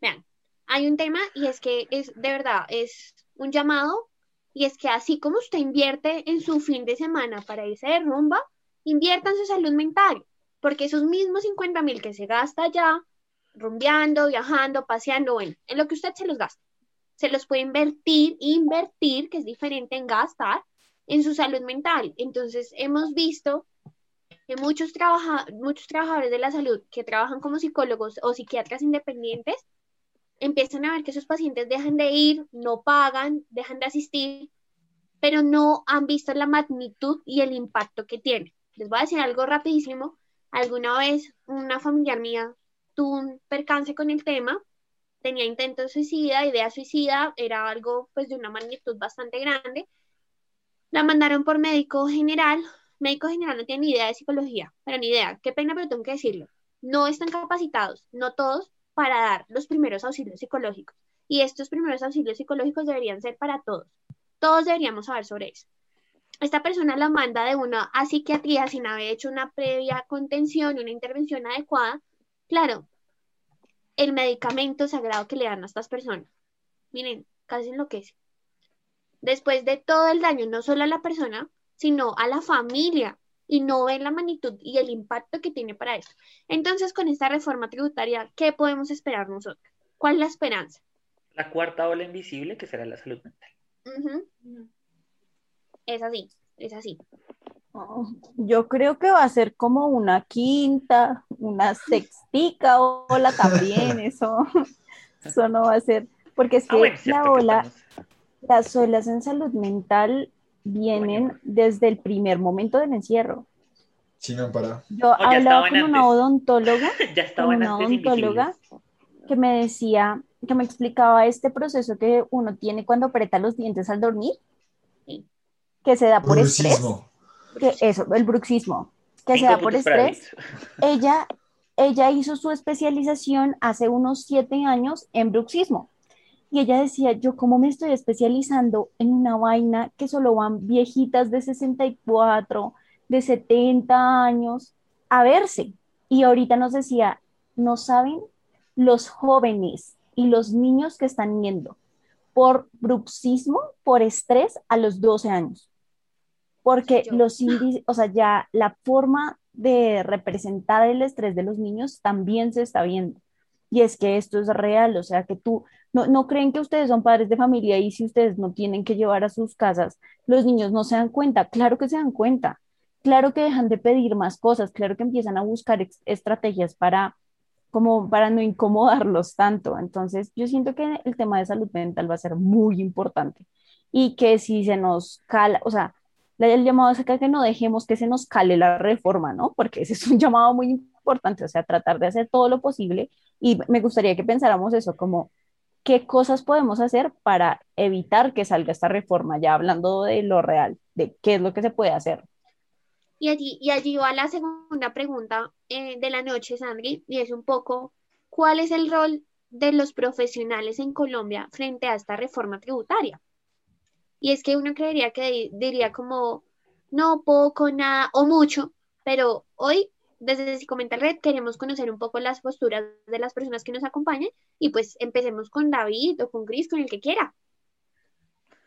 Vean, hay un tema y es que es de verdad, es un llamado y es que así como usted invierte en su fin de semana para irse de rumba, invierta en su salud mental, porque esos mismos 50 mil que se gasta ya, rumbeando, viajando, paseando, bueno, en lo que usted se los gasta, se los puede invertir, invertir, que es diferente en gastar, en su salud mental. Entonces, hemos visto que muchos, trabaja- muchos trabajadores de la salud que trabajan como psicólogos o psiquiatras independientes empiezan a ver que sus pacientes dejan de ir, no pagan, dejan de asistir, pero no han visto la magnitud y el impacto que tiene. Les voy a decir algo rapidísimo. Alguna vez una familiar mía tuvo un percance con el tema, tenía intento de suicida, idea suicida, era algo pues de una magnitud bastante grande. La mandaron por médico general. Médico general no tiene ni idea de psicología, pero ni idea. Qué pena, pero tengo que decirlo. No están capacitados, no todos, para dar los primeros auxilios psicológicos. Y estos primeros auxilios psicológicos deberían ser para todos. Todos deberíamos saber sobre eso. Esta persona la manda de una a psiquiatría sin haber hecho una previa contención, una intervención adecuada. Claro, el medicamento sagrado que le dan a estas personas. Miren, casi enloquece. Después de todo el daño, no solo a la persona, sino a la familia, y no ven la magnitud y el impacto que tiene para eso. Entonces, con esta reforma tributaria, ¿qué podemos esperar nosotros? ¿Cuál es la esperanza? La cuarta ola invisible que será la salud mental. Es así, es así. Oh, Yo creo que va a ser como una quinta, una sextica ola también, eso, eso no va a ser, porque es que Ah, bueno, cierto la que ola, las olas en salud mental vienen desde el primer momento del encierro. Sí, no, para. Yo ya hablaba con una odontóloga, ya una antes odontóloga que me decía, que me explicaba este proceso que uno tiene cuando aprieta los dientes al dormir, que se da por estrés, Bruxismo. que eso, el bruxismo, que se Cinco da por estrés. Ella, ella hizo su especialización hace unos siete años en bruxismo. Y ella decía, yo cómo me estoy especializando en una vaina que solo van viejitas de 64, de 70 años a verse. Y ahorita nos decía, no saben los jóvenes y los niños que están yendo por bruxismo, por estrés a los 12 años porque Yo. los índices, o sea, ya la forma de representar el estrés de los niños también se está viendo. Y es que esto es real, o sea, que tú, no, no creen que ustedes son padres de familia y si ustedes no tienen que llevar a sus casas, los niños no se dan cuenta, claro que se dan cuenta, claro que dejan de pedir más cosas, claro que empiezan a buscar estrategias para como para no incomodarlos tanto. Entonces, yo siento que el tema de salud mental va a ser muy importante y que si se nos cala, o sea, el llamado es acá que no dejemos que se nos cale la reforma, ¿no? Porque ese es un llamado muy importante, o sea, tratar de hacer todo lo posible y me gustaría que pensáramos eso, como qué cosas podemos hacer para evitar que salga esta reforma, ya hablando de lo real, de qué es lo que se puede hacer. Y allí, y allí va la segunda pregunta eh, de la noche, Sandri, y es un poco, ¿cuál es el rol de los profesionales en Colombia frente a esta reforma tributaria? Y es que uno creería que di- diría como, no, poco, nada o mucho, pero hoy, desde Si Comenta el Red, queremos conocer un poco las posturas de las personas que nos acompañan y pues empecemos con David o con Chris, con el que quiera.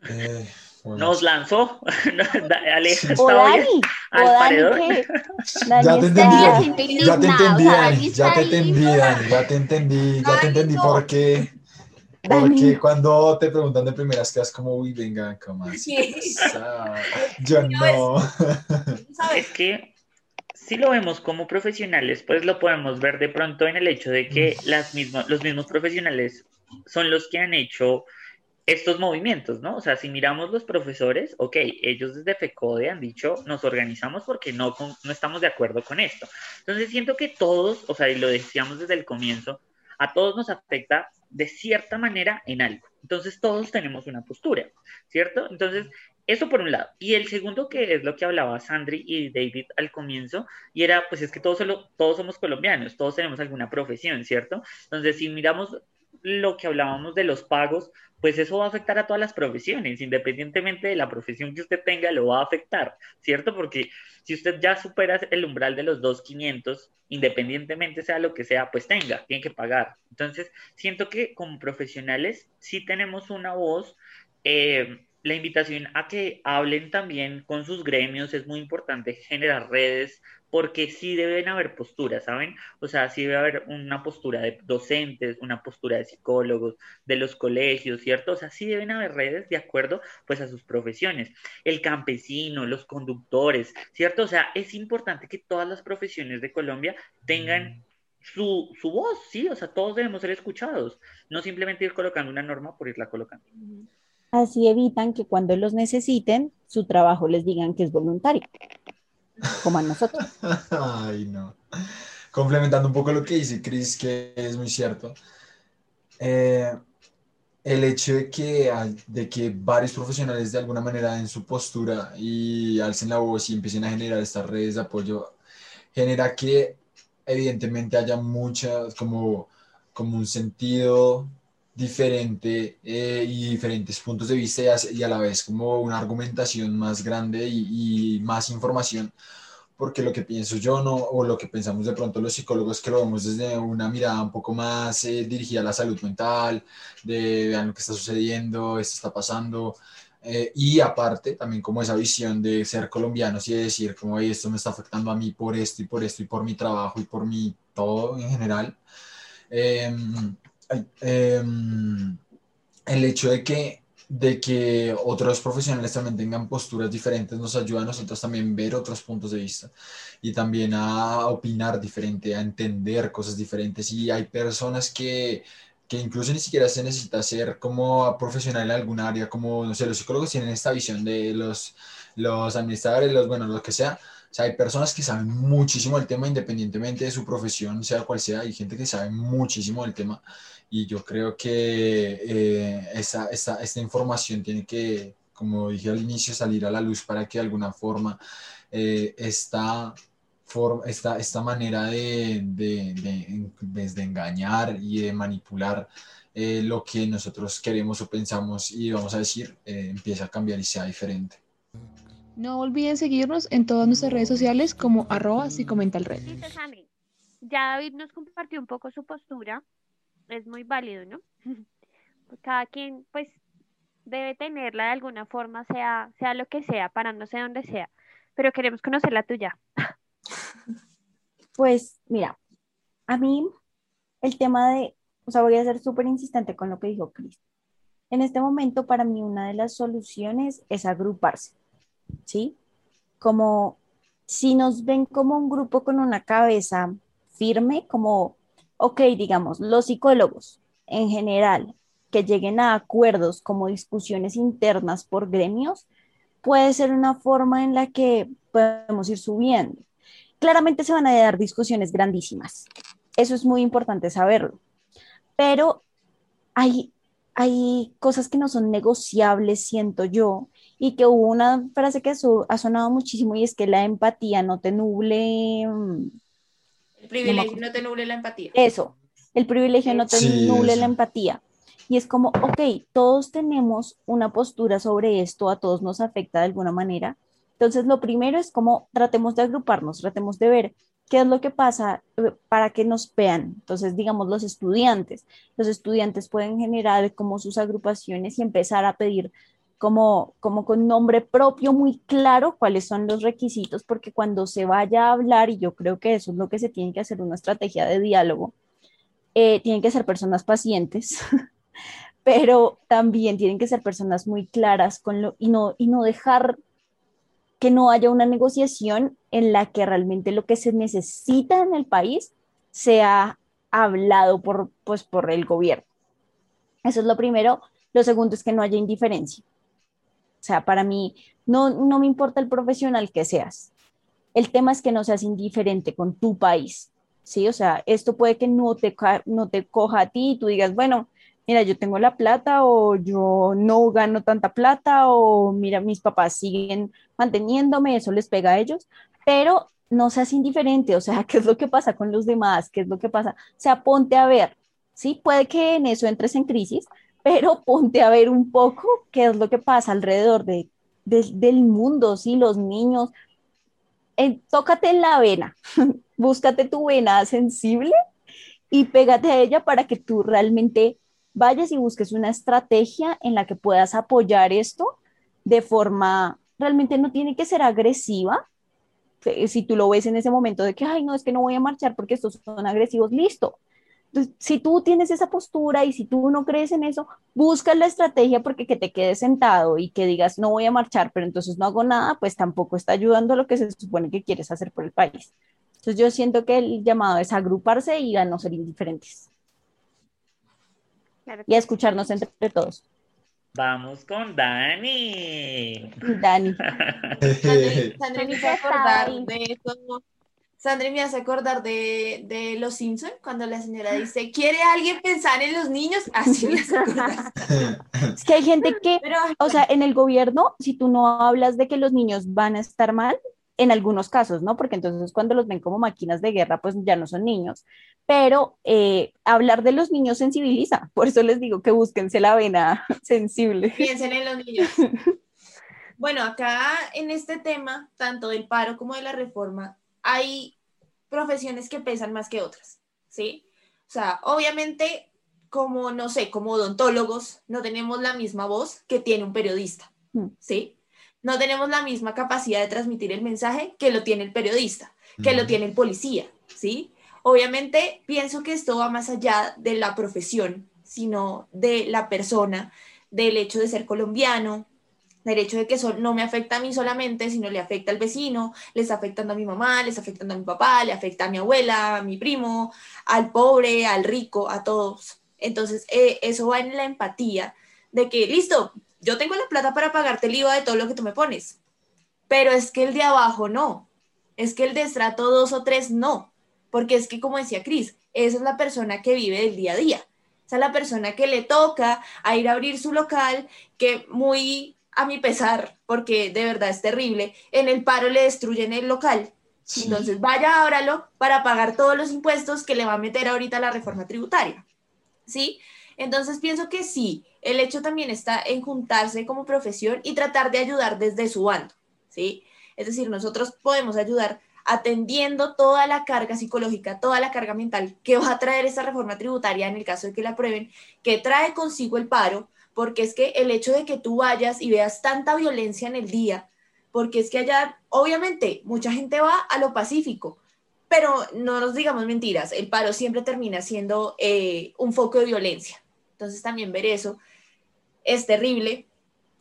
Eh, bueno. Nos lanzó. Aleja O Dani, al o Dani que Ya Dani te está- entendí, Dani Dani. Ya te entendí, sea, Dani. Dani Ya te entendí. Dani. Ya te entendí, ya te entendí por qué. Dani. Porque cuando te preguntan de primeras quedas como, uy, venga, ¿cómo así? Yo no. ¿Sabes? Es que si lo vemos como profesionales, pues lo podemos ver de pronto en el hecho de que las mismas, los mismos profesionales son los que han hecho estos movimientos, ¿no? O sea, si miramos los profesores, ok, ellos desde FECODE han dicho, nos organizamos porque no, con- no estamos de acuerdo con esto. Entonces siento que todos, o sea, y lo decíamos desde el comienzo, a todos nos afecta de cierta manera en algo. Entonces todos tenemos una postura, ¿cierto? Entonces, eso por un lado. Y el segundo, que es lo que hablaba Sandri y David al comienzo, y era, pues es que todos, solo, todos somos colombianos, todos tenemos alguna profesión, ¿cierto? Entonces, si miramos lo que hablábamos de los pagos, pues eso va a afectar a todas las profesiones, independientemente de la profesión que usted tenga, lo va a afectar, ¿cierto? Porque si usted ya supera el umbral de los 2.500, independientemente sea lo que sea, pues tenga, tiene que pagar. Entonces, siento que como profesionales sí tenemos una voz. eh, la invitación a que hablen también con sus gremios es muy importante generar redes porque sí deben haber posturas, ¿saben? O sea, sí debe haber una postura de docentes, una postura de psicólogos, de los colegios, ¿cierto? O sea, sí deben haber redes de acuerdo pues a sus profesiones. El campesino, los conductores, ¿cierto? O sea, es importante que todas las profesiones de Colombia tengan su, su voz, ¿sí? O sea, todos debemos ser escuchados, no simplemente ir colocando una norma por irla colocando. Así evitan que cuando los necesiten, su trabajo les digan que es voluntario. como a nosotros. Ay, no. Complementando un poco lo que dice Chris, que es muy cierto. eh, el hecho de que, de que varios profesionales de alguna manera en su postura y alcen la voz y empiecen a generar estas redes de apoyo, genera que evidentemente haya muchas, como, como un sentido diferente eh, y diferentes puntos de vista y a, la vez como una argumentación más grande y, y más información porque lo que pienso yo no, o lo que pensamos de pronto los psicólogos que lo vemos desde una mirada un poco más eh, dirigida a la salud mental, de vean lo que está sucediendo, esto está pasando, eh, y aparte también como esa visión de ser colombianos y de decir como "Ey, esto me está afectando a mí por esto y por esto y por mi trabajo y por mi todo en general. Em, el hecho de que, de que otros profesionales también tengan posturas diferentes nos ayuda a nosotros también ver otros puntos de vista y también a opinar diferente, a entender cosas diferentes. Y hay personas que, que incluso ni siquiera se necesita ser como profesional en algún área, como, no sé, los psicólogos tienen esta visión de los, los administradores, los, bueno, lo que sea. O sea, hay personas que saben muchísimo del tema independientemente de su profesión, sea cual sea. Hay gente que sabe muchísimo del tema y yo creo que eh, esa- esta información tiene que, como dije al inicio, salir a la luz para que de alguna forma eh, esta, for- esta, esta manera de, de, de- desde engañar y de manipular eh, lo que nosotros queremos o pensamos y vamos a decir, eh, empieza a cambiar y sea diferente. No olviden seguirnos en todas nuestras redes sociales como arroba psicomentalred. Listo, Sammy. Ya David nos compartió un poco su postura. Es muy válido, ¿no? Cada quien, pues, debe tenerla de alguna forma, sea, sea lo que sea, parándose donde sea. Pero queremos conocer la tuya. Pues mira, a mí el tema de, o sea, voy a ser súper insistente con lo que dijo Cris. En este momento, para mí, una de las soluciones es agruparse, ¿sí? Como si nos ven como un grupo con una cabeza firme, como, ok, digamos, los psicólogos en general, que lleguen a acuerdos como discusiones internas por gremios, puede ser una forma en la que podemos ir subiendo. Claramente se van a dar discusiones grandísimas. Eso es muy importante saberlo. Pero hay, hay cosas que no son negociables, siento yo, y que hubo una frase que su- ha sonado muchísimo y es que la empatía no te nuble. El privilegio acuerdo. no te nuble la empatía. Eso, el privilegio no te Sí, nuble eso. la empatía. Y es como, ok, todos tenemos una postura sobre esto, a todos nos afecta de alguna manera. Entonces, lo primero es como tratemos de agruparnos, tratemos de ver qué es lo que pasa eh, para que nos vean. Entonces, digamos, los estudiantes. Los estudiantes pueden generar como sus agrupaciones y empezar a pedir como, como con nombre propio muy claro cuáles son los requisitos, porque cuando se vaya a hablar, y yo creo que eso es lo que se tiene que hacer, una estrategia de diálogo, eh, tienen que ser personas pacientes, pero también tienen que ser personas muy claras con lo, y, no, y no dejar que no haya una negociación en la que realmente lo que se necesita en el país sea hablado por, pues, por el gobierno. Eso es lo primero. Lo segundo es que no haya indiferencia. O sea, para mí no, no me importa el profesional que seas. El tema es que no seas indiferente con tu país. ¿sí? O sea, esto puede que no te, no te coja a ti y tú digas, bueno, mira, yo tengo la plata o yo no gano tanta plata o mira, mis papás siguen manteniéndome, eso les pega a ellos, pero no seas indiferente, o sea, ¿qué es lo que pasa con los demás? ¿Qué es lo que pasa? O sea, ponte a ver, ¿sí? Puede que en eso entres en crisis, pero ponte a ver un poco qué es lo que pasa alrededor de, de- del mundo, ¿sí? Los niños, eh, tócate la vena, búscate tu vena sensible y pégate a ella para que tú realmente vayas y busques una estrategia en la que puedas apoyar esto de forma, realmente no tiene que ser agresiva. Eh, Si tú lo ves en ese momento de que, ay, no, es que no voy a marchar porque estos son agresivos, listo. Entonces, si tú tienes esa postura y si tú no crees en eso, busca la estrategia porque que te quedes sentado y que digas, no voy a marchar, pero entonces no hago nada, pues tampoco está ayudando a lo que se supone que quieres hacer por el país. Entonces yo siento que el llamado es agruparse y a no ser indiferentes Claro y a escucharnos entre todos. Vamos con Dani. Dani. Hizo Ya acordar de eso. Sandri me hace acordar de, de Los Simpson cuando la señora dice, ¿quiere alguien pensar en los niños? Así me. Es que hay gente que, Pero o sea, en el gobierno, si tú no hablas de que los niños van a estar mal, en algunos casos, ¿no? Porque entonces cuando los ven como máquinas de guerra, pues ya no son niños. Pero eh, hablar de los niños sensibiliza. Por eso les digo que búsquense la vena sensible. piensen en los niños. Bueno, acá en este tema, tanto del paro como de la reforma, hay profesiones que pesan más que otras, ¿sí? O sea, obviamente, como, no sé, como odontólogos, no tenemos la misma voz que tiene un periodista, Mm. ¿sí? No tenemos la misma capacidad de transmitir el mensaje que lo tiene el periodista, que lo Ujú. tiene el policía, ¿sí? Obviamente, pienso que esto va más allá de la profesión, sino de la persona, del hecho de ser colombiano, del hecho de que eso no me afecta a mí solamente, sino le afecta al vecino, le está afectando a mi mamá, le está afectando a mi papá, le afecta a mi abuela, a mi primo, al pobre, al rico, a todos. Entonces, eh, eso va en la empatía de que, listo, yo tengo la plata para pagarte el IVA de todo lo que tú me pones, pero es que el de abajo no, es que el de estrato 2 o 3 no, porque es que, como decía Cris, esa es la persona que vive del día a día. Esa es la persona que le toca a ir a abrir su local, que muy a mi pesar, porque de verdad es terrible, en el paro le destruyen el local. Sí. Entonces vaya, ábralo para pagar todos los impuestos que le va a meter ahorita la reforma tributaria. ¿Sí? Entonces pienso que sí, el hecho también está en juntarse como profesión y tratar de ayudar desde su bando. ¿Sí? Es decir, nosotros podemos ayudar atendiendo toda la carga psicológica, toda la carga mental que va a traer esta reforma tributaria en el caso de que la aprueben, que trae consigo el paro, porque es que el hecho de que tú vayas y veas tanta violencia en el día, porque es que allá, obviamente, mucha gente va a lo pacífico, pero no nos digamos mentiras, el paro siempre termina siendo eh, un foco de violencia. Entonces también ver eso es terrible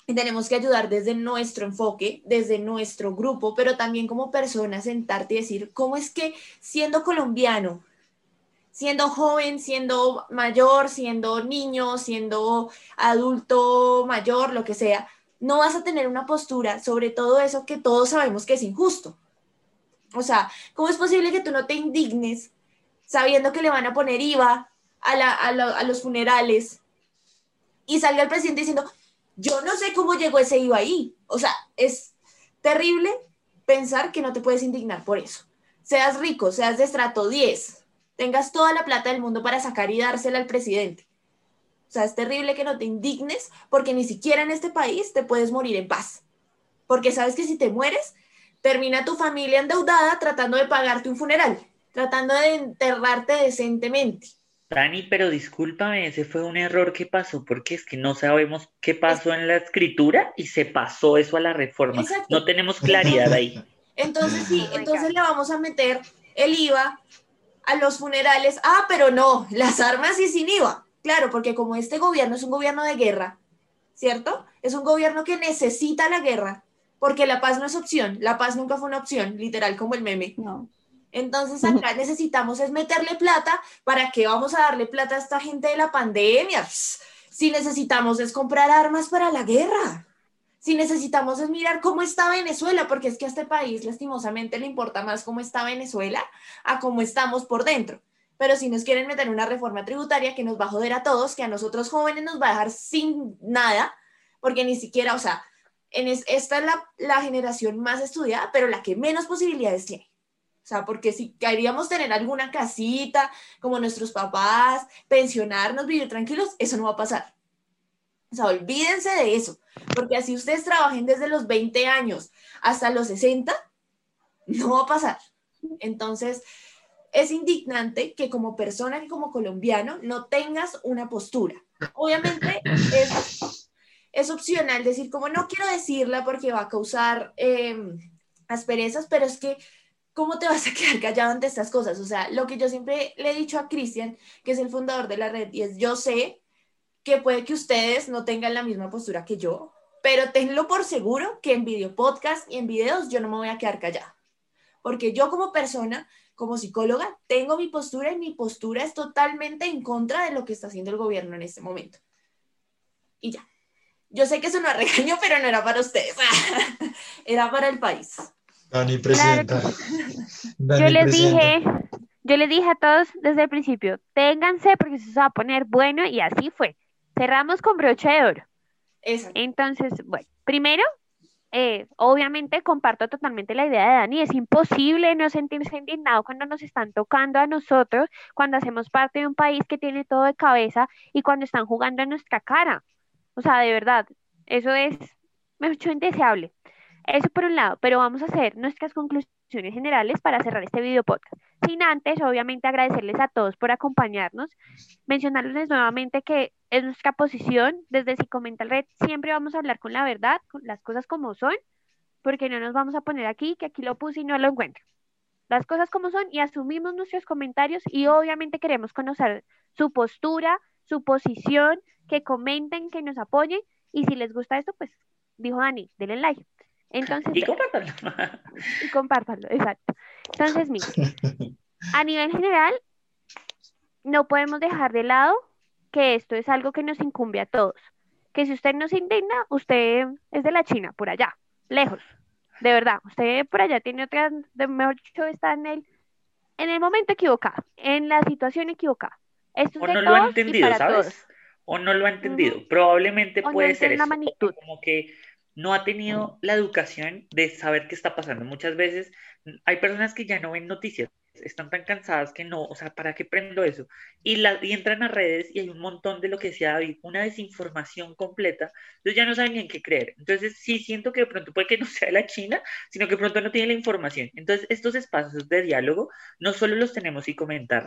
y tenemos que ayudar desde nuestro enfoque, desde nuestro grupo, pero también como persona sentarte y decir, ¿cómo es que siendo colombiano, siendo joven, siendo mayor, siendo niño, siendo adulto mayor, lo que sea, no vas a tener una postura sobre todo eso que todos sabemos que es injusto? O sea, ¿cómo es posible que tú no te indignes sabiendo que le van a poner IVA a, la- a lo- a los funerales y salga el presidente diciendo, yo no sé cómo llegó ese IVA ahí? O sea, es terrible pensar que no te puedes indignar por eso. Seas rico, seas de estrato 10, tengas toda la plata del mundo para sacar y dársela al presidente. O sea, es terrible que no te indignes porque ni siquiera en este país te puedes morir en paz. Porque sabes que si te mueres, termina tu familia endeudada tratando de pagarte un funeral, tratando de enterrarte decentemente. Dani, pero discúlpame, ese fue un error que pasó porque es que no sabemos qué pasó en la escritura y se pasó eso a la reforma. Exacto. No tenemos claridad ahí. Entonces sí, entonces le vamos a meter el IVA a los funerales. Ah, pero no, las armas y sin IVA. Claro, porque como este gobierno es un gobierno de guerra, ¿cierto? Es un gobierno que necesita la guerra, porque la paz no es opción. La paz nunca fue una opción, literal como el meme. No. Entonces acá necesitamos es meterle plata. ¿Para qué vamos a darle plata a esta gente de la pandemia? Si necesitamos es comprar armas para la guerra. Si necesitamos es mirar cómo está Venezuela, porque es que a este país lastimosamente le importa más cómo está Venezuela a cómo estamos por dentro. Pero si nos quieren meter una reforma tributaria que nos va a joder a todos, que a nosotros jóvenes nos va a dejar sin nada, porque ni siquiera, o sea, en es- esta es la, la generación más estudiada, pero la que menos posibilidades tiene. O sea, porque si queríamos tener alguna casita, como nuestros papás, pensionarnos, vivir tranquilos, eso no va a pasar. O sea, olvídense de eso, porque así ustedes trabajen desde los 20 años hasta los 60, no va a pasar. Entonces, es indignante que como persona, que como colombiano, no tengas una postura. Obviamente es, es opcional decir como no quiero decirla porque va a causar eh, asperezas, pero es que ¿cómo te vas a quedar callado ante estas cosas? O sea, lo que yo siempre le he dicho a Cristian, que es el fundador de la red, y es yo sé que puede que ustedes no tengan la misma postura que yo, pero tenlo por seguro que en video podcast y en videos yo no me voy a quedar callada. Porque yo como persona, como psicóloga, tengo mi postura y mi postura es totalmente en contra de lo que está haciendo el gobierno en este momento. Y ya. Yo sé que eso no es regaño, pero no era para ustedes. era para el país. Dani, presenta. Dani, Yo les presenta. dije, yo les dije a todos desde el principio, ténganse porque eso se va a poner bueno y así fue. Cerramos con broche de oro. Entonces, bueno, primero, eh, obviamente comparto totalmente la idea de Dani. Es imposible no sentirse indignado cuando nos están tocando a nosotros, cuando hacemos parte de un país que tiene todo de cabeza y cuando están jugando en nuestra cara. O sea, de verdad, eso es mucho indeseable. Eso por un lado, pero vamos a hacer nuestras conclusiones generales para cerrar este video podcast. Sin antes, obviamente, agradecerles a todos por acompañarnos, mencionarles nuevamente que es nuestra posición desde Si Comenta el Red, siempre vamos a hablar con la verdad, con las cosas como son, porque no nos vamos a poner aquí, que aquí lo puse y no lo encuentro. Las cosas como son y asumimos nuestros comentarios y obviamente queremos conocer su postura, su posición, que comenten, que nos apoyen y si les gusta esto, pues dijo Dani, denle like. Entonces, Y compártanlo. y compártanlo, exacto. Entonces, miren, a nivel general, no podemos dejar de lado que esto es algo que nos incumbe a todos. Que si usted no se indigna, usted es de la China, por allá, lejos. De verdad, usted por allá tiene otra, de mejor dicho, está en el, en el momento equivocado, en la situación equivocada. Esto O es de no lo ha entendido, ¿sabes? todos. O no lo ha entendido. Probablemente O no puede ser entiende la eso. magnitud. Como que no ha tenido la educación de saber qué está pasando. Muchas veces hay personas que ya no ven noticias, están tan cansadas que no, o sea, ¿para qué prendo eso? Y, la, y entran a redes y hay un montón de lo que decía David, una desinformación completa, entonces ya no saben ni en qué creer. Entonces sí siento que de pronto puede que no sea la China, sino que de pronto no tiene la información. Entonces estos espacios de diálogo no solo los tenemos y comentar,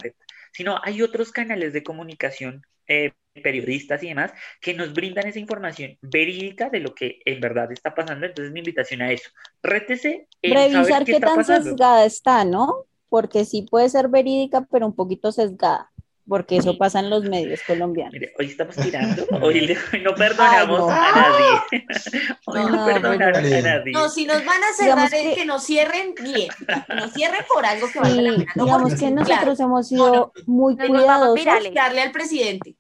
sino hay otros canales de comunicación, eh, periodistas y demás, que nos brindan esa información verídica de lo que en verdad está pasando. Entonces mi invitación a eso, rétese en saber Revisar qué qué está tan pasando. sesgada está, ¿no? Porque sí puede ser verídica, pero un poquito sesgada, porque eso pasa en los medios colombianos. Mire, hoy estamos tirando, hoy, le- hoy no perdonamos Ay, no. a nadie. Hoy no, bueno. a nadie. No, si nos van a cerrar, Digamos es que- que nos cierren bien. Que nos cierren por algo que valga la Sí, pena. no digamos porque- que claro, nosotros hemos No, no. sido muy cuidadosos. virales. darle al presidente.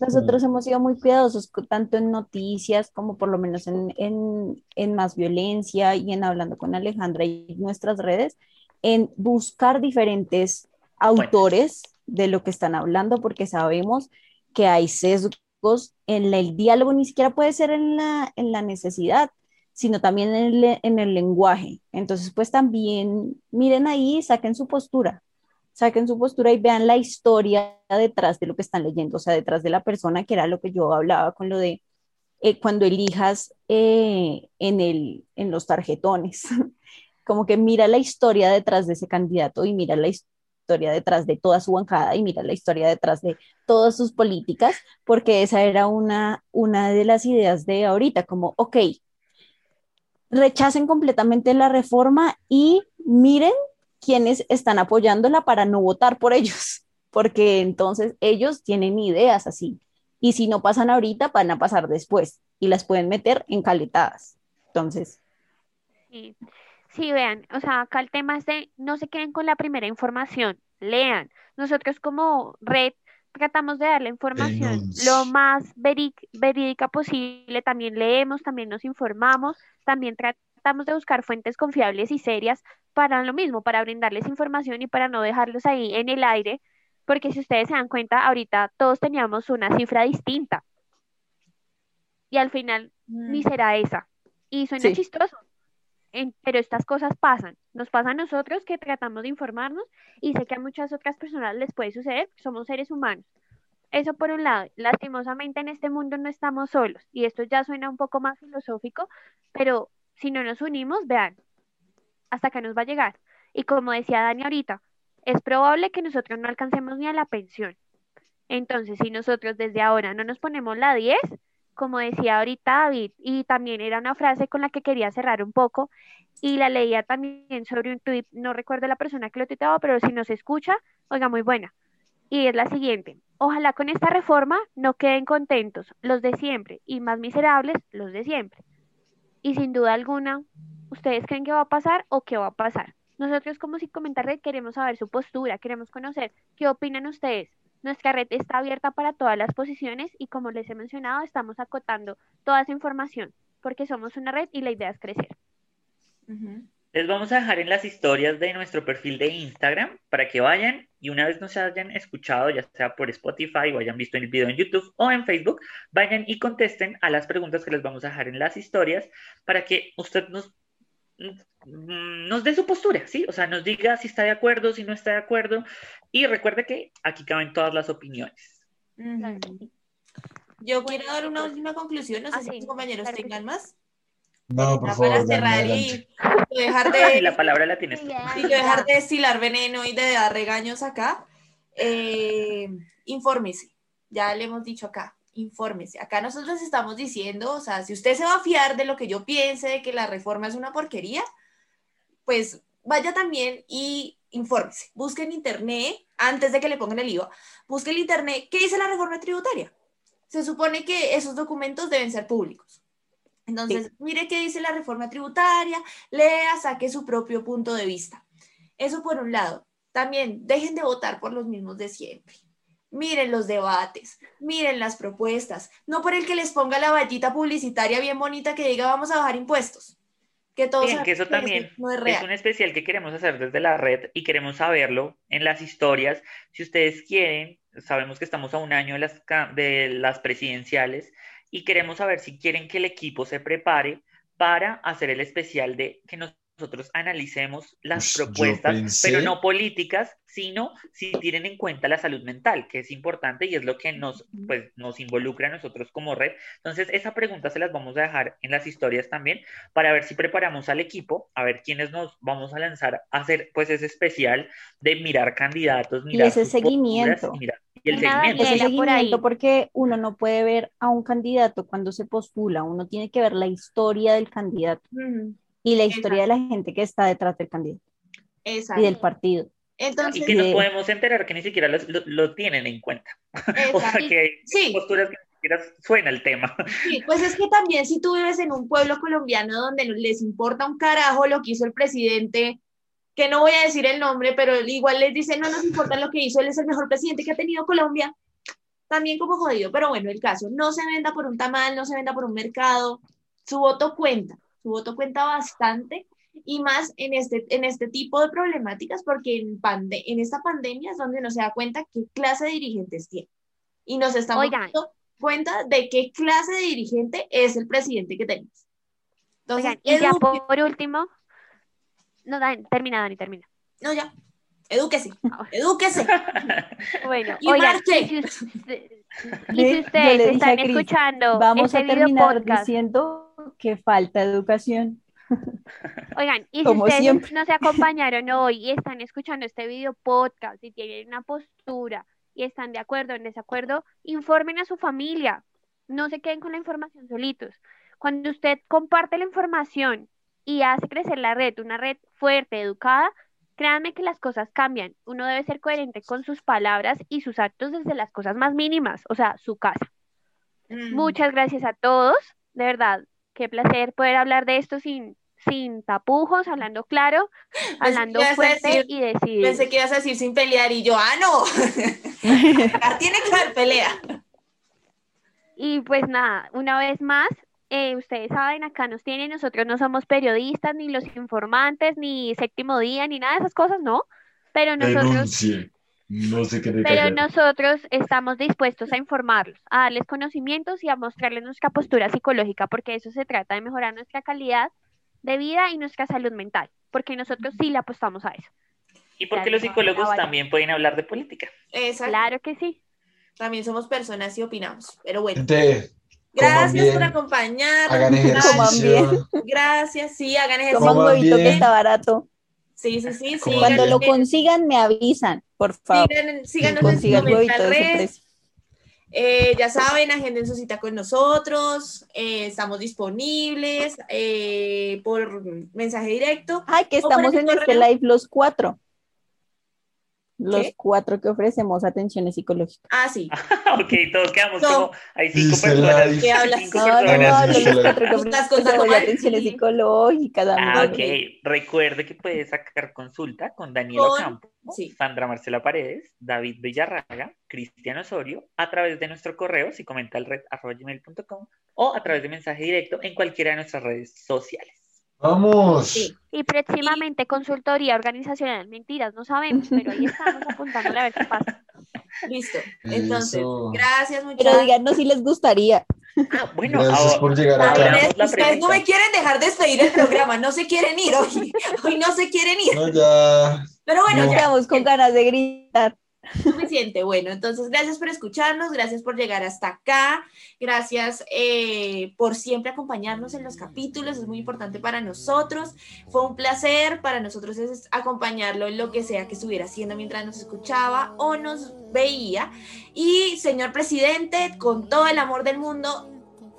Nosotros hemos sido muy cuidadosos tanto en noticias como por lo menos en, en, en más violencia y en hablando con Alejandra y nuestras redes, en buscar diferentes autores de lo que están hablando porque sabemos que hay sesgos en la- el diálogo, ni siquiera puede ser en la, en la necesidad, sino también en el, en el lenguaje. Entonces, pues también miren ahí, saquen su postura saquen su postura y vean la historia detrás de lo que están leyendo, o sea, detrás de la persona, que era lo que yo hablaba con lo de eh, cuando elijas eh, en, el, en los tarjetones, como que mira la historia detrás de ese candidato y mira la historia detrás de toda su bancada y mira la historia detrás de todas sus políticas, porque esa era una, una de las ideas de ahorita, como, ok, rechacen completamente la reforma y miren quienes están apoyándola para no votar por ellos, porque entonces ellos tienen ideas así. Y si no pasan ahorita, van a pasar después y las pueden meter encaletadas. Entonces, Sí, sí, vean, o sea, acá el tema es de no se queden con la primera información, lean. Nosotros como red tratamos de dar la información lo más verídica posible, también leemos, también nos informamos, también tratamos de buscar fuentes confiables y serias para lo mismo, para brindarles información y para no dejarlos ahí en el aire, porque si ustedes se dan cuenta, ahorita todos teníamos una cifra distinta y al final ni será esa. Y suena Sí. chistoso, pero estas cosas pasan. Nos pasa a nosotros que tratamos de informarnos y sé que a muchas otras personas les puede suceder, somos seres humanos. Eso por un lado, lastimosamente en este mundo no estamos solos y esto ya suena un poco más filosófico, pero si no nos unimos, vean, hasta que nos va a llegar. Y como decía Dani ahorita, es probable que nosotros no alcancemos ni a la pensión. Entonces, si nosotros desde ahora no nos ponemos la 10, como decía ahorita David, y también era una frase con la que quería cerrar un poco, y la leía también sobre un tweet, no recuerdo la persona que lo tuiteaba, pero si nos escucha, oiga, muy buena. Y es la siguiente, ojalá con esta reforma no queden contentos los de siempre y más miserables los de siempre. Y sin duda alguna, ¿ustedes creen que va a pasar o qué va a pasar? Nosotros como si comentar queremos saber su postura, queremos conocer qué opinan ustedes. Nuestra red está abierta para todas las posiciones y como les he mencionado, estamos acotando toda esa información porque somos una red y la idea es crecer. Les vamos a dejar en las historias de nuestro perfil de Instagram para que vayan y una vez nos hayan escuchado, ya sea por Spotify o hayan visto el video en YouTube o en Facebook, vayan y contesten a las preguntas que les vamos a dejar en las historias para que usted nos, nos dé su postura, ¿sí? O sea, nos diga si está de acuerdo, si no está de acuerdo. Y recuerde que aquí caben todas las opiniones. Yo quiero dar una última conclusión, no sé Ah, si sí, mis compañeros claro tengan más. No, por favor, para cerrar y dejar de, la palabra la tienes tú. y yo dejar de destilar veneno y de dar regaños acá, eh, infórmese. Ya le hemos dicho acá, infórmese. Acá nosotros estamos diciendo, o sea, si usted se va a fiar de lo que yo piense, de que la reforma es una porquería, pues vaya también y infórmese. Busque en internet, antes de que le pongan el IVA, busque en internet qué dice la reforma tributaria. Se supone que esos documentos deben ser públicos. Entonces, mire qué dice la reforma tributaria, lea, saque su propio punto de vista. Eso por un lado. También dejen de votar por los mismos de siempre. Miren los debates, miren las propuestas, no por el que les ponga la vallita publicitaria bien bonita que diga vamos a bajar impuestos. Que todos Bien, que sabemos eso también no es es un especial que queremos hacer desde la red y queremos saberlo en las historias. Si ustedes quieren, sabemos que estamos a un año de las, de las presidenciales y queremos saber si quieren que el equipo se prepare para hacer el especial de que nosotros analicemos las propuestas, pensé- pero no políticas, sino si tienen en cuenta la salud mental, que es importante y es lo que nos, pues, nos involucra a nosotros como red. Entonces, esa pregunta se las vamos a dejar en las historias también para ver si preparamos al equipo, a ver quiénes nos vamos a lanzar a hacer pues ese especial de mirar candidatos, mirar ese sus posturas seguimiento. y, mirar- y el Una seguimiento. Ese Daniela, por seguimiento porque uno no puede ver a un candidato cuando se postula, uno tiene que ver la historia del candidato y la historia de la gente que está detrás del candidato y Exacto. del partido. Entonces, Y que nos podemos enterar que ni siquiera lo, lo tienen en cuenta. O sea exacto. que hay Sí. posturas que ni siquiera suena el tema. Sí, pues es que también si tú vives en un pueblo colombiano donde no les importa un carajo lo que hizo el presidente, que no voy a decir el nombre, pero igual les dicen no nos importa lo que hizo, él es el mejor presidente que ha tenido Colombia, también como jodido, pero bueno, el caso, no se venda por un tamal, no se venda por un mercado, su voto cuenta, su voto cuenta bastante y más en este, en este tipo de problemáticas porque en, pande- en esta pandemia es donde uno se da cuenta qué clase de dirigentes tiene y nos estamos Oigan. dando cuenta de qué clase de dirigente es el presidente que tenemos. Entonces, Oigan, y ya por último, no, Dani, termina, Dani, termina. no, ya, edúquese, edúquese. Bueno, Y oigan, marche. y si, usted- ustedes están escuchando Vamos este a video terminar podcast, diciendo que falta educación. oigan, y si como ustedes siempre. nos acompañaron hoy y están escuchando este video podcast y tienen una postura y están de acuerdo o en desacuerdo, informen a su familia, no se queden con la información solitos. Cuando usted comparte la información y hace crecer la red, una red fuerte, educada, créanme que las cosas cambian. Uno debe ser coherente con sus palabras y sus actos desde las cosas más mínimas, o sea, su casa. Mm. Muchas gracias a todos, de verdad, qué placer poder hablar de esto sin, sin tapujos, hablando claro, hablando fuerte decir- y decidido. Pensé que ibas a decir sin pelear y yo, ah, no, acá tiene que haber pelea. Y pues nada, una vez más, eh, ustedes saben, acá nos tienen, nosotros no somos periodistas, ni los informantes, ni séptimo día, ni nada de esas cosas, ¿no? Pero nosotros, Denuncie. No se quede pero nosotros estamos dispuestos a informarlos, a darles conocimientos y a mostrarles nuestra postura psicológica, porque eso se trata de mejorar nuestra calidad de vida y nuestra salud mental, porque nosotros sí le apostamos a eso. Y porque Claro, los psicólogos también pueden hablar de política. Exacto. Claro que sí. También somos personas y opinamos. Pero bueno, gracias bien, por acompañarnos. hagan Gracias, ejercicio. gracias, sí, hagan ejercicio. Coman huevito que está barato. Sí, sí, sí. Coman Cuando bien. lo consigan, me avisan, por favor. Sigan, síganos en Consigan ese Red. Eh, ya saben, agenden su cita con nosotros. eh, estamos disponibles eh, por mensaje directo. Ay, que estamos en este live los cuatro. Los ¿Qué? cuatro que ofrecemos atenciones psicológicas. Ah, sí. ok, todos quedamos como. Hay cinco personas. ¿Qué hablas? cinco No, personas. no, los cuatro que ofrecemos atenciones psicológicas. Ah, ok. Recuerde que puede sacar consulta con Daniel Con- Ocampo, sí. Sandra Marcela Paredes, David Villarraga, Cristian Osorio, a través de nuestro correo, si comenta el red gmail.com o a través de mensaje directo en cualquiera de nuestras redes sociales. Vamos. Sí. Y próximamente consultoría organizacional. Mentiras, no sabemos, pero ahí estamos apuntándole a ver qué pasa. Listo. Entonces, Eso. gracias Pero muchachos. díganos si les gustaría. Ah, bueno, Gracias ahora- por llegar A Ahora ver, acá. ustedes no me quieren dejar despedir el programa, no se quieren ir hoy. Hoy no se quieren ir. No, ya. Pero bueno, No. ya Estamos con ganas de gritar. Suficiente. Bueno, entonces gracias por escucharnos, gracias por llegar hasta acá, gracias eh, por siempre acompañarnos en los capítulos, es muy importante para nosotros. Fue un placer para nosotros es acompañarlo en lo que sea que estuviera haciendo mientras nos escuchaba o nos veía. Y señor presidente, con todo el amor del mundo,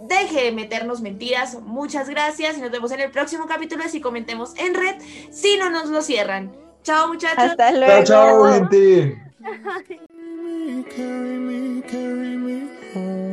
deje de meternos mentiras. Muchas gracias y nos vemos en el próximo capítulo de Si Comentemos en Red, si no nos lo cierran. Chao muchachos. Hasta luego. Chao, chao, gente. carry me, carry me home.